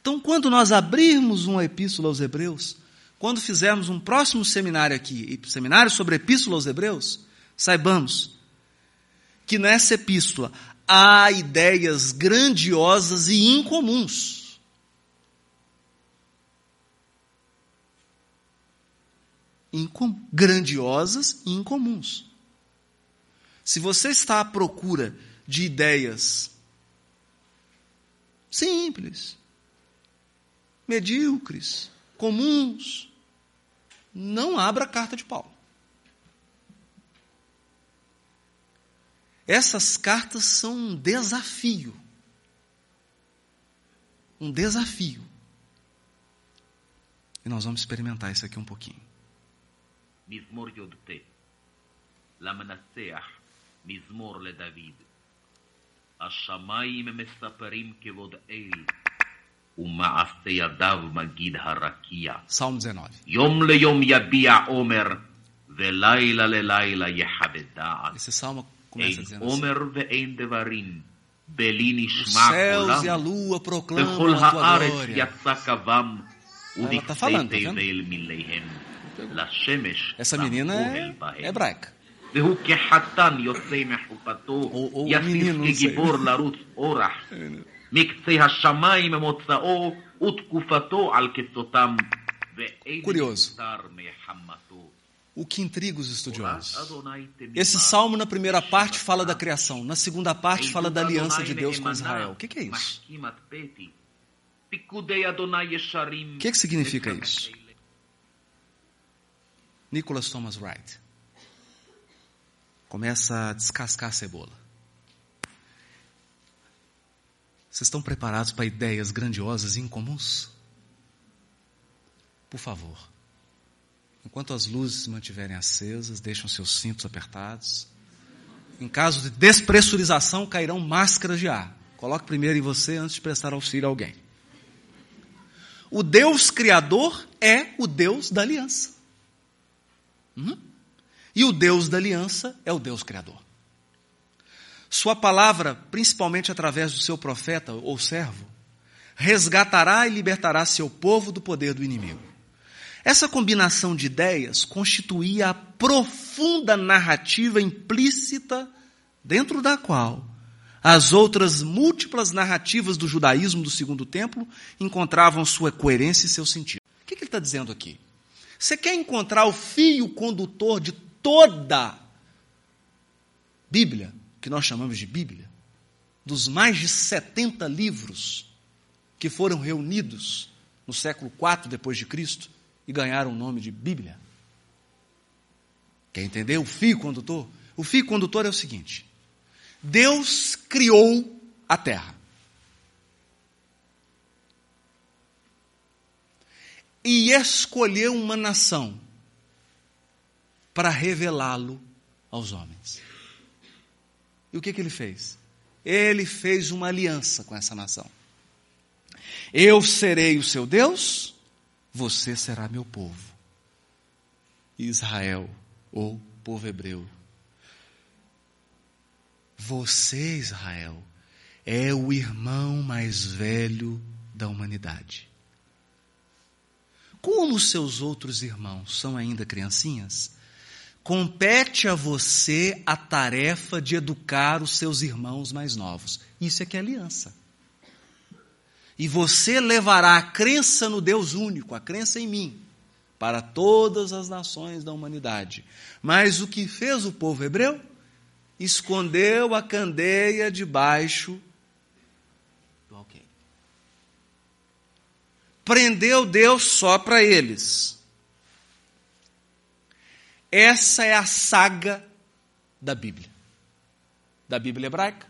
Então, quando nós abrirmos uma epístola aos Hebreus, quando fizermos um próximo seminário aqui, seminário sobre epístola aos Hebreus, saibamos que nessa epístola há ideias grandiosas e incomuns. Incom grandiosas e incomuns. Se você está à procura de ideias simples, medíocres, comuns, não abra a carta de Paulo. Essas cartas são um desafio. Um desafio. E nós vamos experimentar isso aqui um pouquinho. מזמור י"ט. למנצח מזמור לדוד. השמיים מספרים כבוד אל ומעשה ידיו מגיד הרקיע. Salmo 19. יום ליום יביע עומר ולילה ללילה יחווה דעת. Esse salmo começa אין dizendo עומר ואין דברים בלי Os נשמע céus e a קולם lua proclamam וכל a tua הארץ glória. יצא קבם Ela tá falando, tá vendo? תבל מליהם Essa menina é hebraica. O ou menino, não sei. Curioso. O que intriga os estudiosos? Esse salmo, na primeira parte, fala da criação, na segunda parte, fala da aliança de Deus com Israel. O que, que é isso? O que, que significa isso? Nicholas Thomas Wright começa a descascar a cebola. Vocês estão preparados para ideias grandiosas e incomuns? Por favor, enquanto as luzes se mantiverem acesas, deixam seus cintos apertados. Em caso de despressurização, cairão máscaras de ar. Coloque primeiro em você antes de prestar auxílio a alguém. O Deus Criador é o Deus da aliança. Uhum. E o Deus da aliança é o Deus Criador. Sua palavra, principalmente através do seu profeta ou servo, resgatará e libertará seu povo do poder do inimigo. Essa combinação de ideias constituía a profunda narrativa implícita dentro da qual as outras múltiplas narrativas do judaísmo do segundo templo encontravam sua coerência e seu sentido. O que, que ele está dizendo aqui? Você quer encontrar o fio condutor de toda Bíblia, que nós chamamos de Bíblia, dos mais de 70 livros que foram reunidos no século IV depois de Cristo e ganharam o nome de Bíblia. Quer entender o fio condutor? O fio condutor é o seguinte: Deus criou a terra. E escolheu uma nação para revelá-lo aos homens. E o que, que ele fez? Ele fez uma aliança com essa nação. Eu serei o seu Deus, você será meu povo. Israel, ou povo hebreu. Você, Israel, é o irmão mais velho da humanidade. Como seus outros irmãos são ainda criancinhas, compete a você a tarefa de educar os seus irmãos mais novos. Isso é que é aliança. E você levará a crença no Deus único, a crença em mim, para todas as nações da humanidade. Mas o que fez o povo hebreu? escondeu a candeia debaixo do alqueire. Prendeu Deus só para eles. Essa é a saga da Bíblia. Da Bíblia hebraica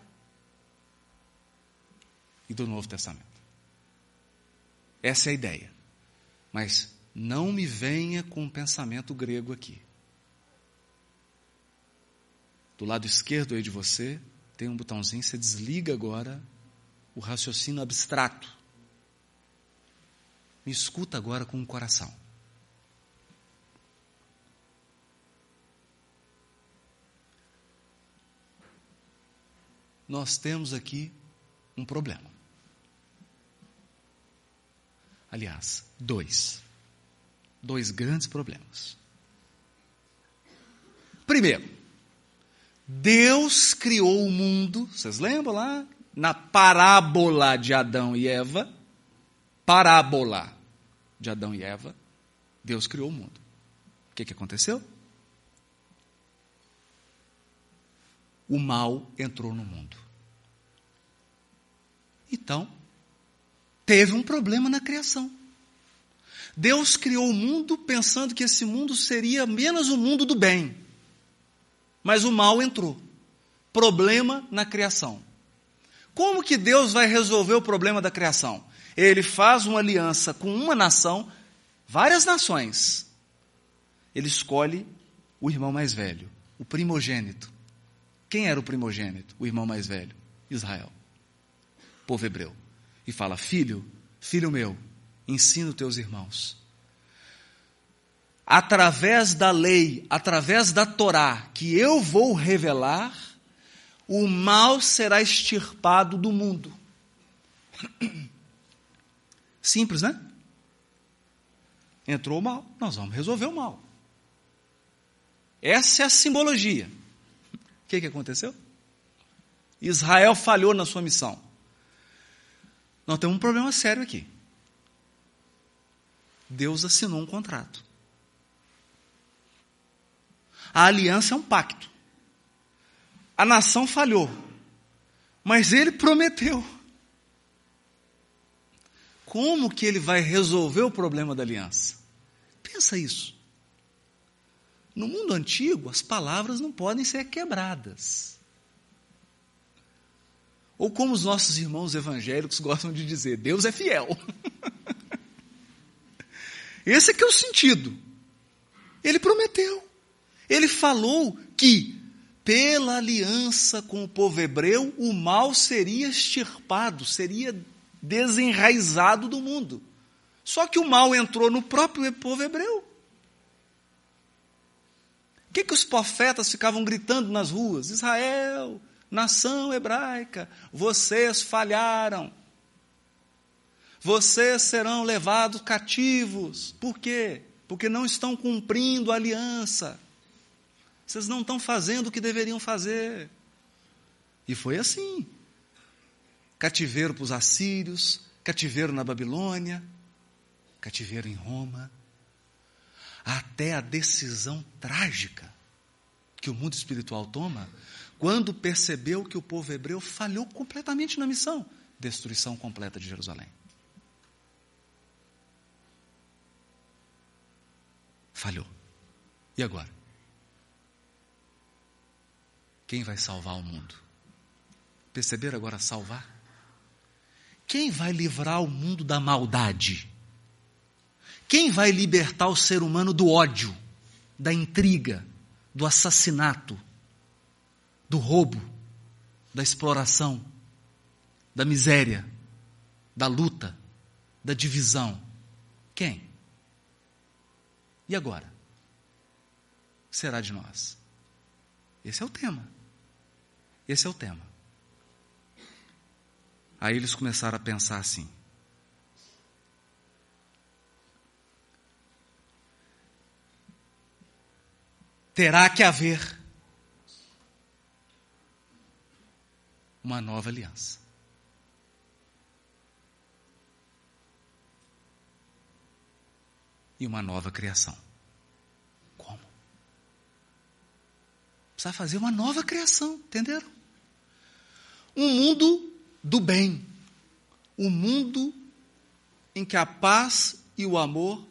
e do Novo Testamento. Essa é a ideia. Mas não me venha com um pensamento grego aqui. Do lado esquerdo aí de você, tem um botãozinho, você desliga agora o raciocínio abstrato. Me escuta agora com o coração. Nós temos aqui um problema. Aliás, dois. Dois grandes problemas. Primeiro, Deus criou o mundo, vocês lembram lá? Na parábola de Adão e Eva. Parábola de Adão e Eva. Deus criou o mundo. O que, que aconteceu? O mal entrou no mundo. Então, teve um problema na criação. Deus criou o mundo pensando que esse mundo seria menos o mundo do bem. Mas o mal entrou. Problema na criação. Como que Deus vai resolver o problema da criação? Ele faz uma aliança com uma nação, várias nações. Ele escolhe o irmão mais velho, o primogênito. Quem era o primogênito? O irmão mais velho? Israel, povo hebreu e fala: Filho, filho meu, ensina os teus irmãos. Através da lei, através da Torá, que eu vou revelar, o mal será extirpado do mundo. Simples, né? Entrou o mal, nós vamos resolver o mal. Essa é a simbologia. O que, que aconteceu? Israel falhou na sua missão. Nós temos um problema sério aqui. Deus assinou um contrato. A aliança é um pacto. A nação falhou, mas ele prometeu. Como que ele vai resolver o problema da aliança? Pensa isso. No mundo antigo, as palavras não podem ser quebradas. Ou como os nossos irmãos evangélicos gostam de dizer, Deus é fiel. Esse é que é o sentido. Ele prometeu. Ele falou que pela aliança com o povo hebreu, o mal seria extirpado, seria desenraizado do mundo. Só que o mal entrou no próprio povo hebreu. O que, que os profetas ficavam gritando nas ruas? Israel, nação hebraica, vocês falharam. Vocês serão levados cativos. Por quê? Porque não estão cumprindo a aliança. Vocês não estão fazendo o que deveriam fazer. E foi assim. Cativeiro para os assírios, cativeiro na Babilônia, cativeiro em Roma, até a decisão trágica que o mundo espiritual toma quando percebeu que o povo hebreu falhou completamente na missão destruição completa de Jerusalém. Falhou. E agora? Quem vai salvar o mundo? Perceberam agora salvar? Quem vai livrar o mundo da maldade? Quem vai libertar o ser humano do ódio, da intriga, do assassinato, do roubo, da exploração, da miséria, da luta, da divisão. Quem? E agora? Será de nós? Esse é o tema. Esse é o tema. Aí eles começaram a pensar assim: terá que haver uma nova aliança. E uma nova criação. Como? Precisa fazer uma nova criação, entenderam? Um mundo do bem. Um mundo em que a paz e o amor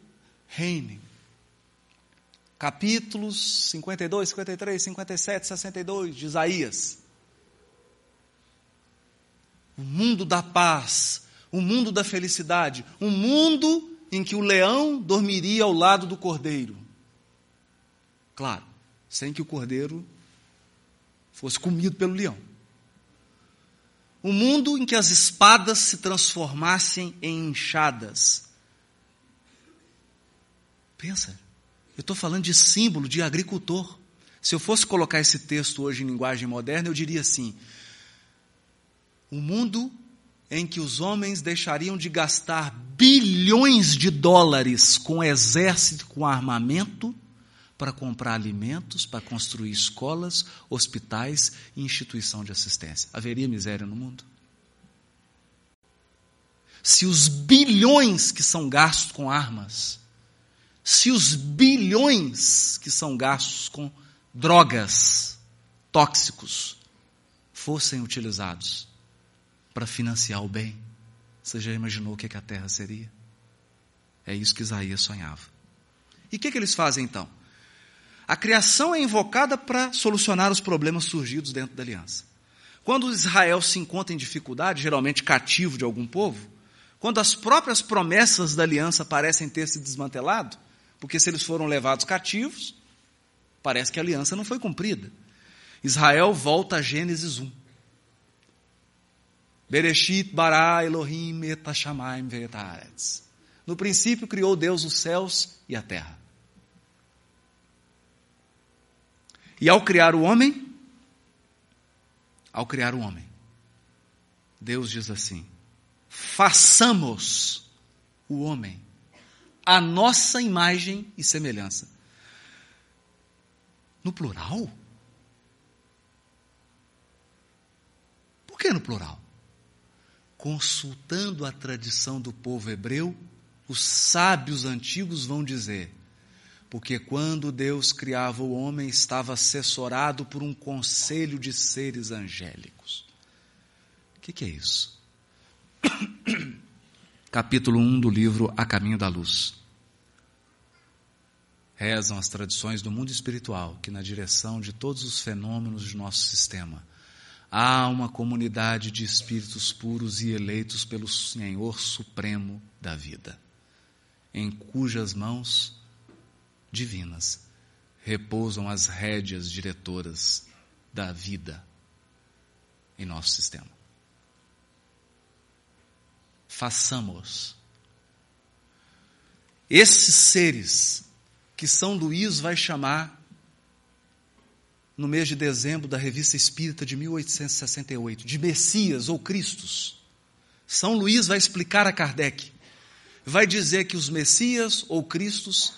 reinem. Capítulos 52, 53, 57, 62 de Isaías. O mundo da paz, o mundo da felicidade, um mundo em que o leão dormiria ao lado do cordeiro. Claro, sem que o cordeiro fosse comido pelo leão. Um mundo em que as espadas se transformassem em enxadas. Pensa, eu estou falando de símbolo de agricultor. Se eu fosse colocar esse texto hoje em linguagem moderna, eu diria assim: um mundo em que os homens deixariam de gastar bilhões de dólares com exército, com armamento, para comprar alimentos, para construir escolas, hospitais e instituição de assistência. Haveria miséria no mundo? Se os bilhões que são gastos com armas, se os bilhões que são gastos com drogas, tóxicos, fossem utilizados para financiar o bem, você já imaginou o que, a terra seria? É isso que Isaías sonhava. E o que, que eles fazem então? A criação é invocada para solucionar os problemas surgidos dentro da aliança. Quando Israel se encontra em dificuldade, geralmente cativo de algum povo, quando as próprias promessas da aliança parecem ter se desmantelado, porque se eles foram levados cativos, parece que a aliança não foi cumprida. Israel volta a Gênesis 1. Bereshit bara Elohim et No princípio criou Deus os céus e a terra. E ao criar o homem, ao criar o homem, Deus diz assim: façamos o homem a nossa imagem e semelhança. No plural? Por que no plural? Consultando a tradição do povo hebreu, os sábios antigos vão dizer: porque quando Deus criava o homem, estava assessorado por um conselho de seres angélicos. O que, que é isso? Capítulo 1 do livro A Caminho da Luz. Rezam as tradições do mundo espiritual que, na direção de todos os fenômenos de nosso sistema, há uma comunidade de espíritos puros e eleitos pelo Senhor Supremo da vida, em cujas mãos divinas repousam as rédeas diretoras da vida em nosso sistema. Façamos. Esses seres que São Luís vai chamar no mês de dezembro da Revista Espírita de 1868, de Messias ou Cristos. São Luís vai explicar a Kardec. Vai dizer que os Messias ou Cristos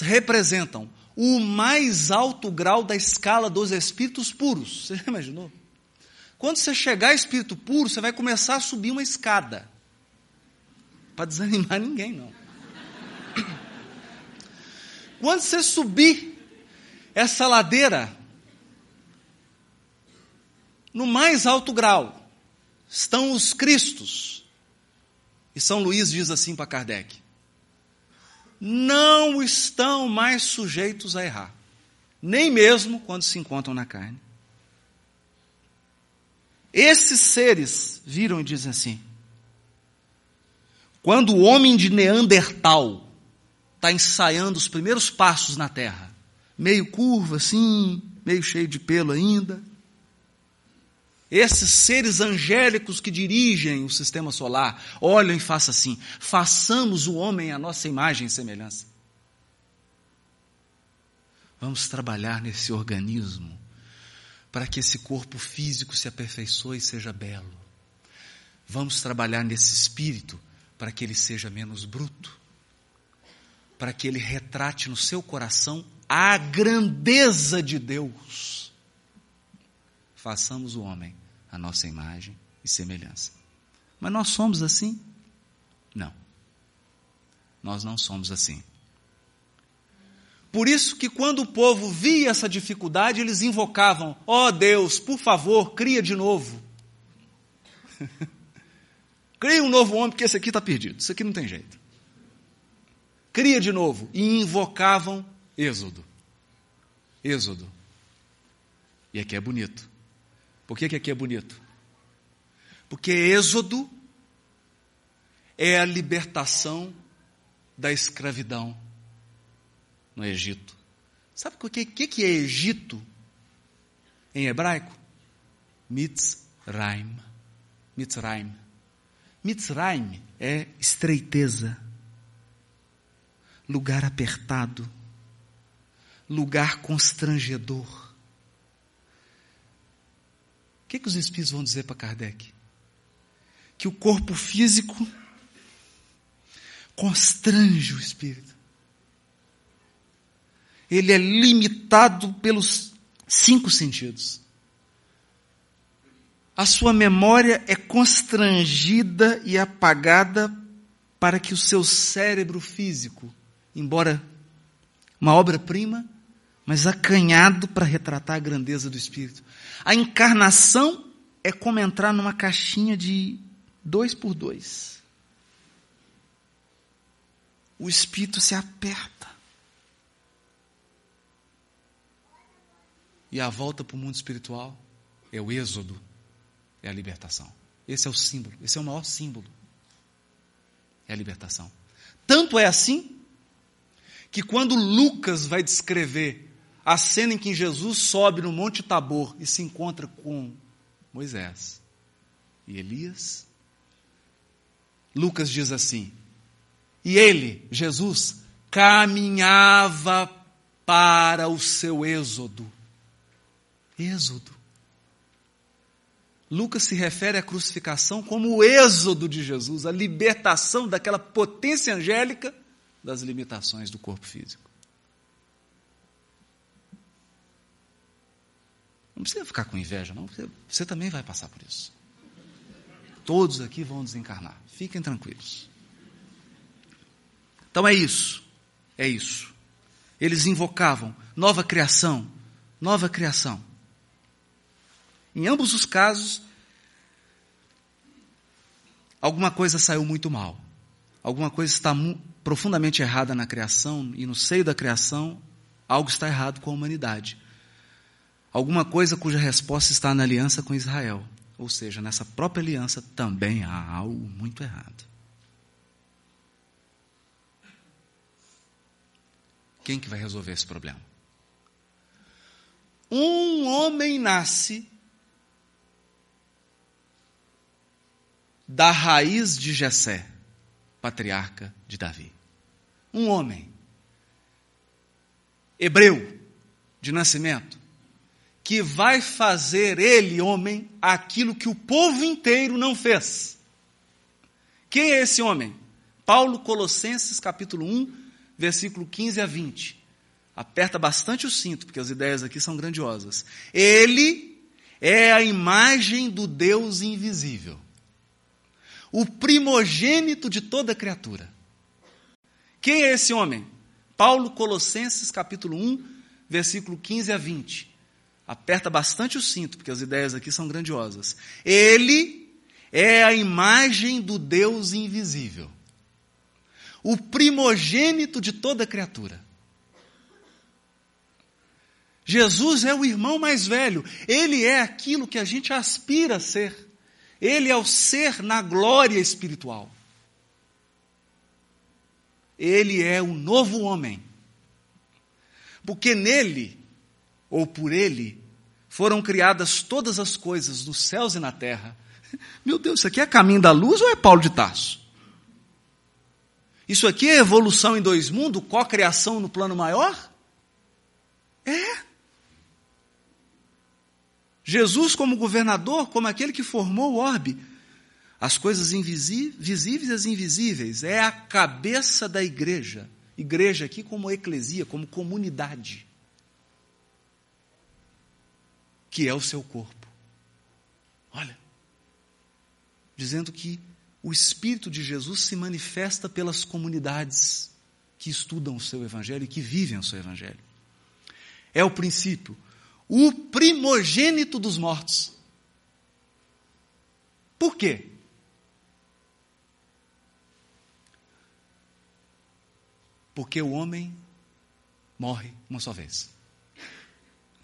representam o mais alto grau da escala dos espíritos puros. Você já imaginou? Quando você chegar a espírito puro, você vai começar a subir uma escada. Para desanimar ninguém, não. Quando você subir essa ladeira, no mais alto grau, estão os Cristos. E São Luís diz assim para Kardec: não estão mais sujeitos a errar, nem mesmo quando se encontram na carne. Esses seres viram e dizem assim: quando o homem de Neandertal está ensaiando os primeiros passos na terra, meio curva assim, meio cheio de pelo ainda, esses seres angélicos que dirigem o sistema solar olham e façam assim: façamos o homem a nossa imagem e semelhança. Vamos trabalhar nesse organismo para que esse corpo físico se aperfeiçoe e seja belo. Vamos trabalhar nesse espírito para que ele seja menos bruto, para que ele retrate no seu coração a grandeza de Deus façamos o homem a nossa imagem e semelhança. Mas nós somos assim? Não. Nós não somos assim. Por isso que quando o povo via essa dificuldade, eles invocavam: "Ó oh Deus, por favor, cria de novo". cria um novo homem, porque esse aqui está perdido. Isso aqui não tem jeito. Cria de novo e invocavam Êxodo. Êxodo. E aqui é bonito. Por que, que aqui é bonito? Porque Êxodo é a libertação da escravidão no Egito. Sabe o que, que, que é Egito em hebraico? Mitzrayim. Mitzrayim. Mitzrayim é estreiteza, lugar apertado, lugar constrangedor. Que, que os espíritos vão dizer para Kardec? Que o corpo físico constrange o espírito. Ele é limitado pelos cinco sentidos. A sua memória é constrangida e apagada para que o seu cérebro físico, embora uma obra-prima, mas acanhado para retratar a grandeza do espírito. A encarnação é como entrar numa caixinha de dois por dois o espírito se aperta. E a volta para o mundo espiritual é o êxodo, é a libertação. Esse é o símbolo, esse é o maior símbolo. É a libertação. Tanto é assim que quando Lucas vai descrever a cena em que Jesus sobe no Monte Tabor e se encontra com Moisés e Elias, Lucas diz assim: e ele, Jesus, caminhava para o seu êxodo. Êxodo. Lucas se refere à crucificação como o êxodo de Jesus, a libertação daquela potência angélica das limitações do corpo físico. Não precisa ficar com inveja, não. Você, você também vai passar por isso. Todos aqui vão desencarnar. Fiquem tranquilos. Então é isso. É isso. Eles invocavam nova criação, nova criação. Em ambos os casos, alguma coisa saiu muito mal. Alguma coisa está profundamente errada na criação e no seio da criação, algo está errado com a humanidade. Alguma coisa cuja resposta está na aliança com Israel. Ou seja, nessa própria aliança também há algo muito errado. Quem que vai resolver esse problema? Um homem nasce da raiz de Jessé, patriarca de Davi. Um homem hebreu de nascimento que vai fazer ele, homem, aquilo que o povo inteiro não fez. Quem é esse homem? Paulo Colossenses capítulo 1, versículo 15 a 20. Aperta bastante o cinto, porque as ideias aqui são grandiosas. Ele é a imagem do Deus invisível, o primogênito de toda criatura. Quem é esse homem? Paulo Colossenses, capítulo 1, versículo 15 a 20. Aperta bastante o cinto, porque as ideias aqui são grandiosas. Ele é a imagem do Deus invisível o primogênito de toda criatura. Jesus é o irmão mais velho, ele é aquilo que a gente aspira a ser. Ele é o ser na glória espiritual. Ele é o novo homem. Porque nele, ou por ele, foram criadas todas as coisas nos céus e na terra. Meu Deus, isso aqui é caminho da luz ou é Paulo de Tarso? Isso aqui é evolução em dois mundos, co-criação no plano maior? É. Jesus, como governador, como aquele que formou o orbe, as coisas visíveis e as invisíveis, é a cabeça da igreja. Igreja aqui como eclesia, como comunidade, que é o seu corpo. Olha, dizendo que o Espírito de Jesus se manifesta pelas comunidades que estudam o seu evangelho e que vivem o seu evangelho. É o princípio, o primogênito dos mortos. Por quê? Porque o homem morre uma só vez.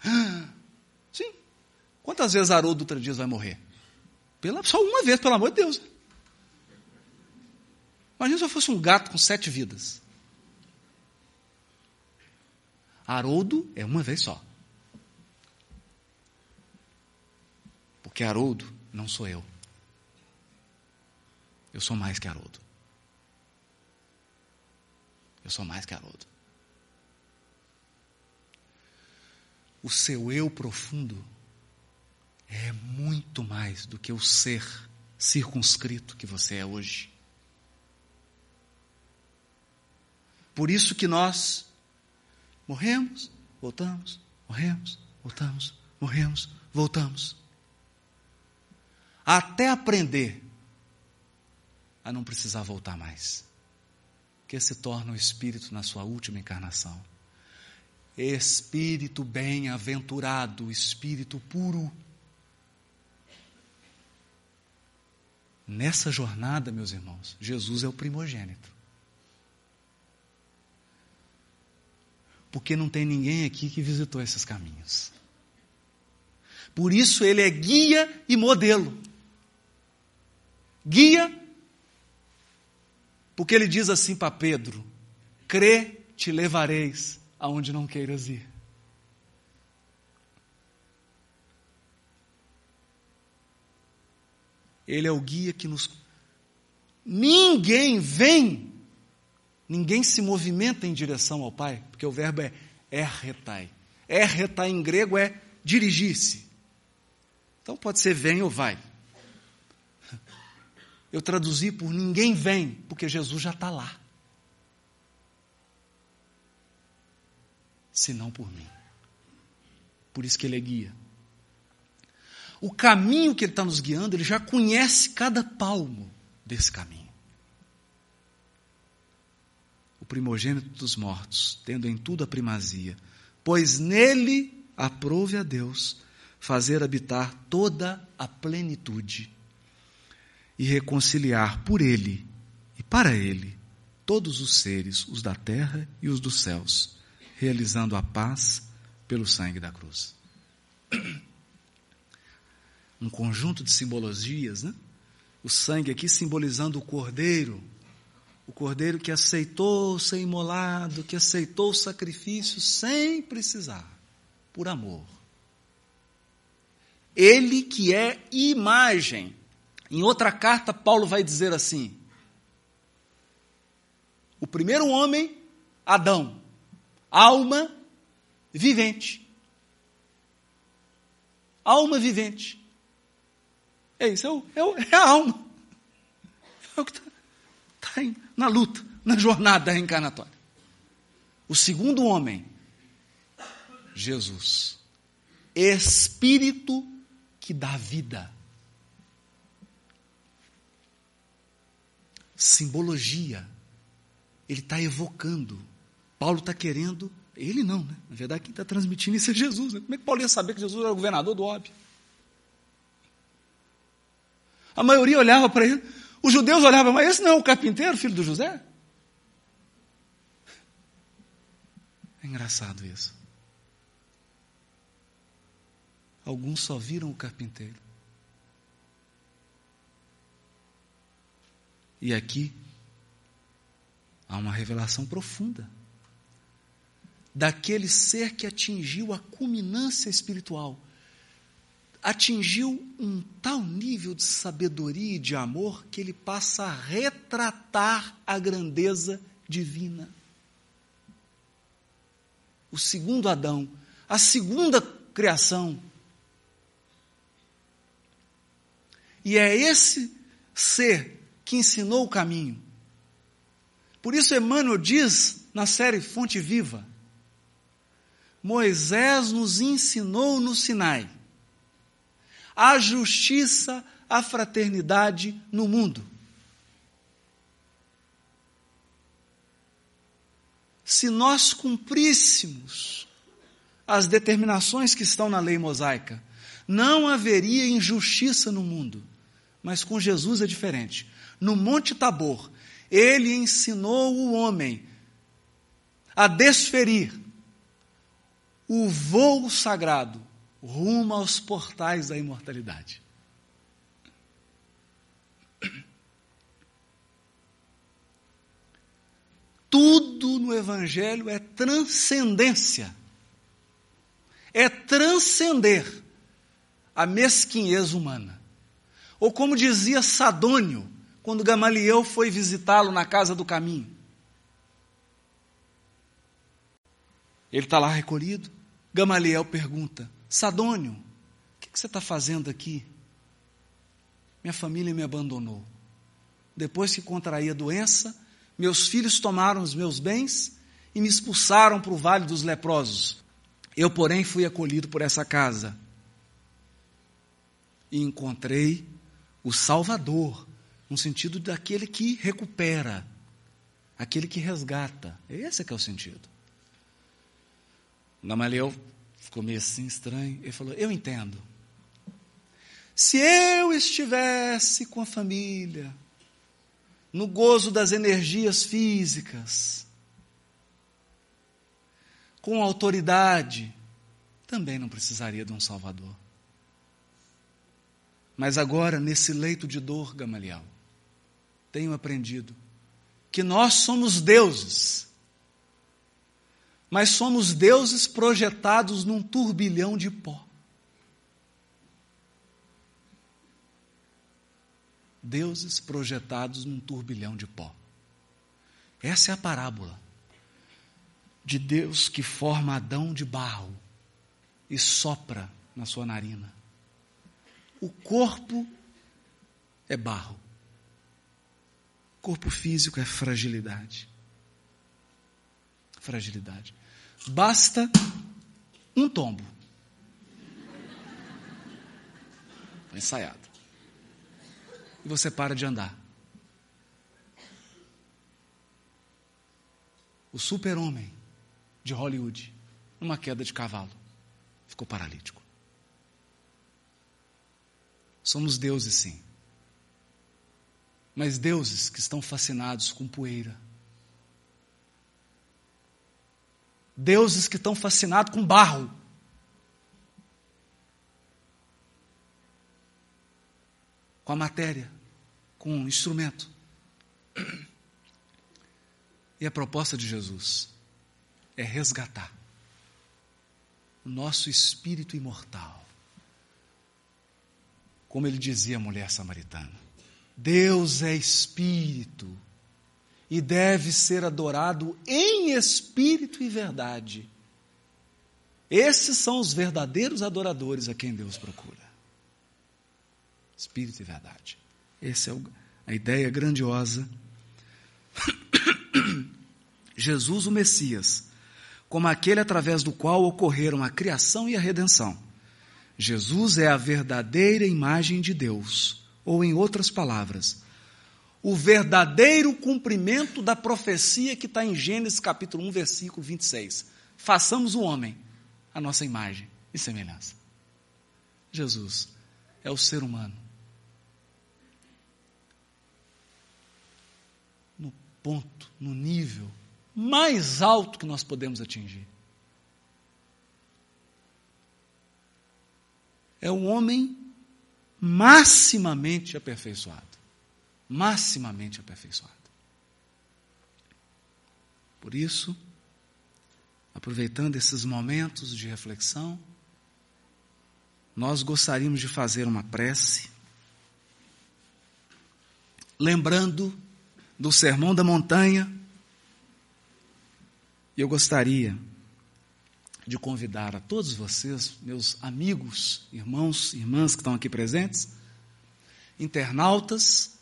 Sim. Quantas vezes Haroldo Dutra Dias vai morrer? Pela, só uma vez, pelo amor de Deus. Imagina se eu fosse um gato com sete vidas. Haroldo é uma vez só. Porque Haroldo não sou eu. Eu sou mais que Haroldo. Eu sou mais que Haroldo. O seu eu profundo é muito mais do que o ser circunscrito que você é hoje. Por isso que nós morremos, voltamos, morremos, voltamos, morremos, voltamos. Até aprender a não precisar voltar mais. Que se torna o espírito na sua última encarnação. Espírito bem-aventurado, espírito puro. Nessa jornada, meus irmãos, Jesus é o primogênito. Porque não tem ninguém aqui que visitou esses caminhos. Por isso ele é guia e modelo. Guia, porque ele diz assim para Pedro: crê, te levareis aonde não queiras ir. Ele é o guia que nos. Ninguém vem, ninguém se movimenta em direção ao Pai, porque o verbo é erretai. Erretai em grego é dirigir-se. Então pode ser vem ou vai. Eu traduzi por ninguém vem, porque Jesus já está lá. Senão por mim. Por isso que ele é guia o caminho que ele está nos guiando, ele já conhece cada palmo desse caminho. O primogênito dos mortos, tendo em tudo a primazia, pois nele aprove a Deus fazer habitar toda a plenitude e reconciliar por ele e para ele todos os seres, os da terra e os dos céus, realizando a paz pelo sangue da cruz um conjunto de simbologias, né? O sangue aqui simbolizando o cordeiro, o cordeiro que aceitou ser imolado, que aceitou o sacrifício sem precisar, por amor. Ele que é imagem. Em outra carta, Paulo vai dizer assim: o primeiro homem, Adão, alma vivente. Alma vivente. É isso, é, o, é, o, é a alma. É o que está tá na luta, na jornada reencarnatória. O segundo homem, Jesus. Espírito que dá vida. Simbologia. Ele está evocando. Paulo está querendo. Ele não, né? Na verdade, quem está transmitindo isso é Jesus. Né? Como é que Paulo ia saber que Jesus era governador do óbvio? A maioria olhava para ele. Os judeus olhavam, mas esse não é o carpinteiro, filho do José? É engraçado isso. Alguns só viram o carpinteiro. E aqui há uma revelação profunda daquele ser que atingiu a culminância espiritual atingiu um tal nível de sabedoria e de amor que ele passa a retratar a grandeza divina. O segundo Adão, a segunda criação. E é esse ser que ensinou o caminho. Por isso Emmanuel diz na série Fonte Viva: Moisés nos ensinou no Sinai a justiça, a fraternidade no mundo. se nós cumpríssemos as determinações que estão na lei mosaica, não haveria injustiça no mundo. Mas com Jesus é diferente. No Monte Tabor, ele ensinou o homem a desferir o voo sagrado rumo aos portais da imortalidade. Tudo no Evangelho é transcendência. É transcender a mesquinhez humana. Ou como dizia Sadônio, quando Gamaliel foi visitá-lo na casa do caminho. Ele está lá recolhido. Gamaliel pergunta: Sadônio, o que, que você está fazendo aqui? Minha família me abandonou. Depois que contraí a doença, meus filhos tomaram os meus bens e me expulsaram para o vale dos leprosos. Eu, porém, fui acolhido por essa casa e encontrei o Salvador, no sentido daquele que recupera, aquele que resgata. Esse é que é o sentido. Gamaliel ficou meio assim estranho. Ele falou: Eu entendo. Se eu estivesse com a família, no gozo das energias físicas, com autoridade, também não precisaria de um Salvador. Mas agora, nesse leito de dor, Gamaliel, tenho aprendido que nós somos deuses, mas somos deuses projetados num turbilhão de pó. Deuses projetados num turbilhão de pó. Essa é a parábola de Deus que forma Adão de barro e sopra na sua narina. O corpo é barro. O corpo físico é fragilidade. Fragilidade. Basta um tombo. Foi ensaiado. E você para de andar. O super-homem de Hollywood, numa queda de cavalo, ficou paralítico. Somos deuses, sim. Mas deuses que estão fascinados com poeira. Deuses que estão fascinados com barro. Com a matéria, com o instrumento. E a proposta de Jesus é resgatar o nosso espírito imortal como ele dizia à mulher samaritana: Deus é espírito e deve ser adorado em espírito e verdade. Esses são os verdadeiros adoradores a quem Deus procura. Espírito e verdade. Essa é a ideia grandiosa. Jesus, o Messias, como aquele através do qual ocorreram a criação e a redenção Jesus é a verdadeira imagem de Deus, ou em outras palavras, o verdadeiro cumprimento da profecia que está em Gênesis capítulo 1, versículo 26. Façamos o homem a nossa imagem e semelhança. Jesus é o ser humano. No ponto, no nível mais alto que nós podemos atingir. é um homem maximamente aperfeiçoado. Maximamente aperfeiçoado. Por isso, aproveitando esses momentos de reflexão, nós gostaríamos de fazer uma prece, lembrando do Sermão da Montanha, e eu gostaria de convidar a todos vocês, meus amigos, irmãos, irmãs que estão aqui presentes, internautas,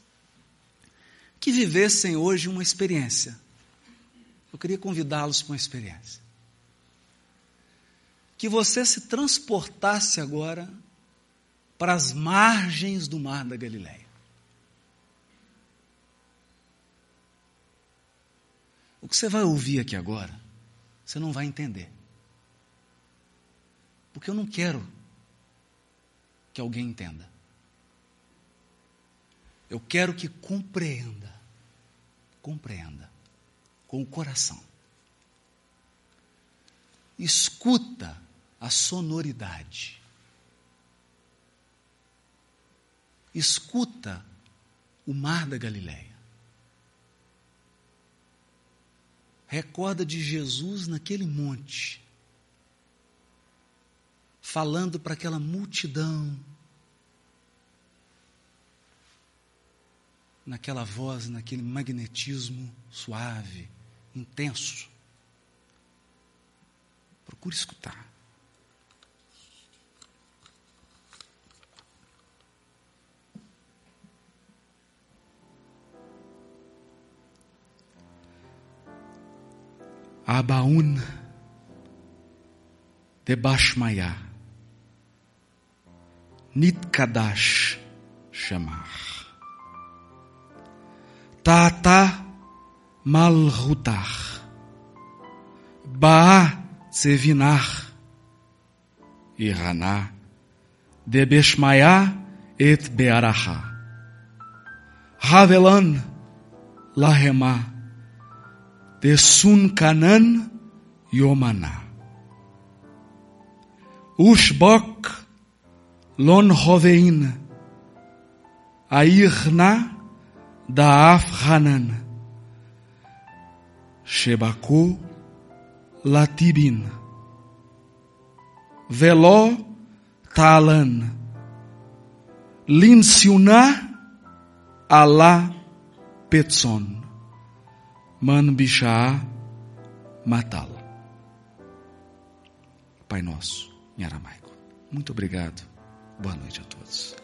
que vivessem hoje uma experiência. Eu queria convidá-los para uma experiência. Que você se transportasse agora para as margens do mar da Galileia. O que você vai ouvir aqui agora você não vai entender. Porque eu não quero que alguém entenda. Eu quero que compreenda. Compreenda. Com o coração. Escuta a sonoridade. Escuta o mar da Galileia. Recorda de Jesus naquele monte, falando para aquela multidão, naquela voz, naquele magnetismo suave, intenso. Procure escutar. Abaun de Bashmaya Nitkadash chamar Tata Malhutach Ba Tsevinach Irana de Beshmaya et Bearaha. Havelan de Sunkanan Yomana. Ushbok Lon Hovein Airna Daaf Hanan Shebaku Latibin Velo Talan Linsiuna Ala Petson Manbishá matá-lo. Pai nosso, em aramaico. Muito obrigado. Boa noite a todos.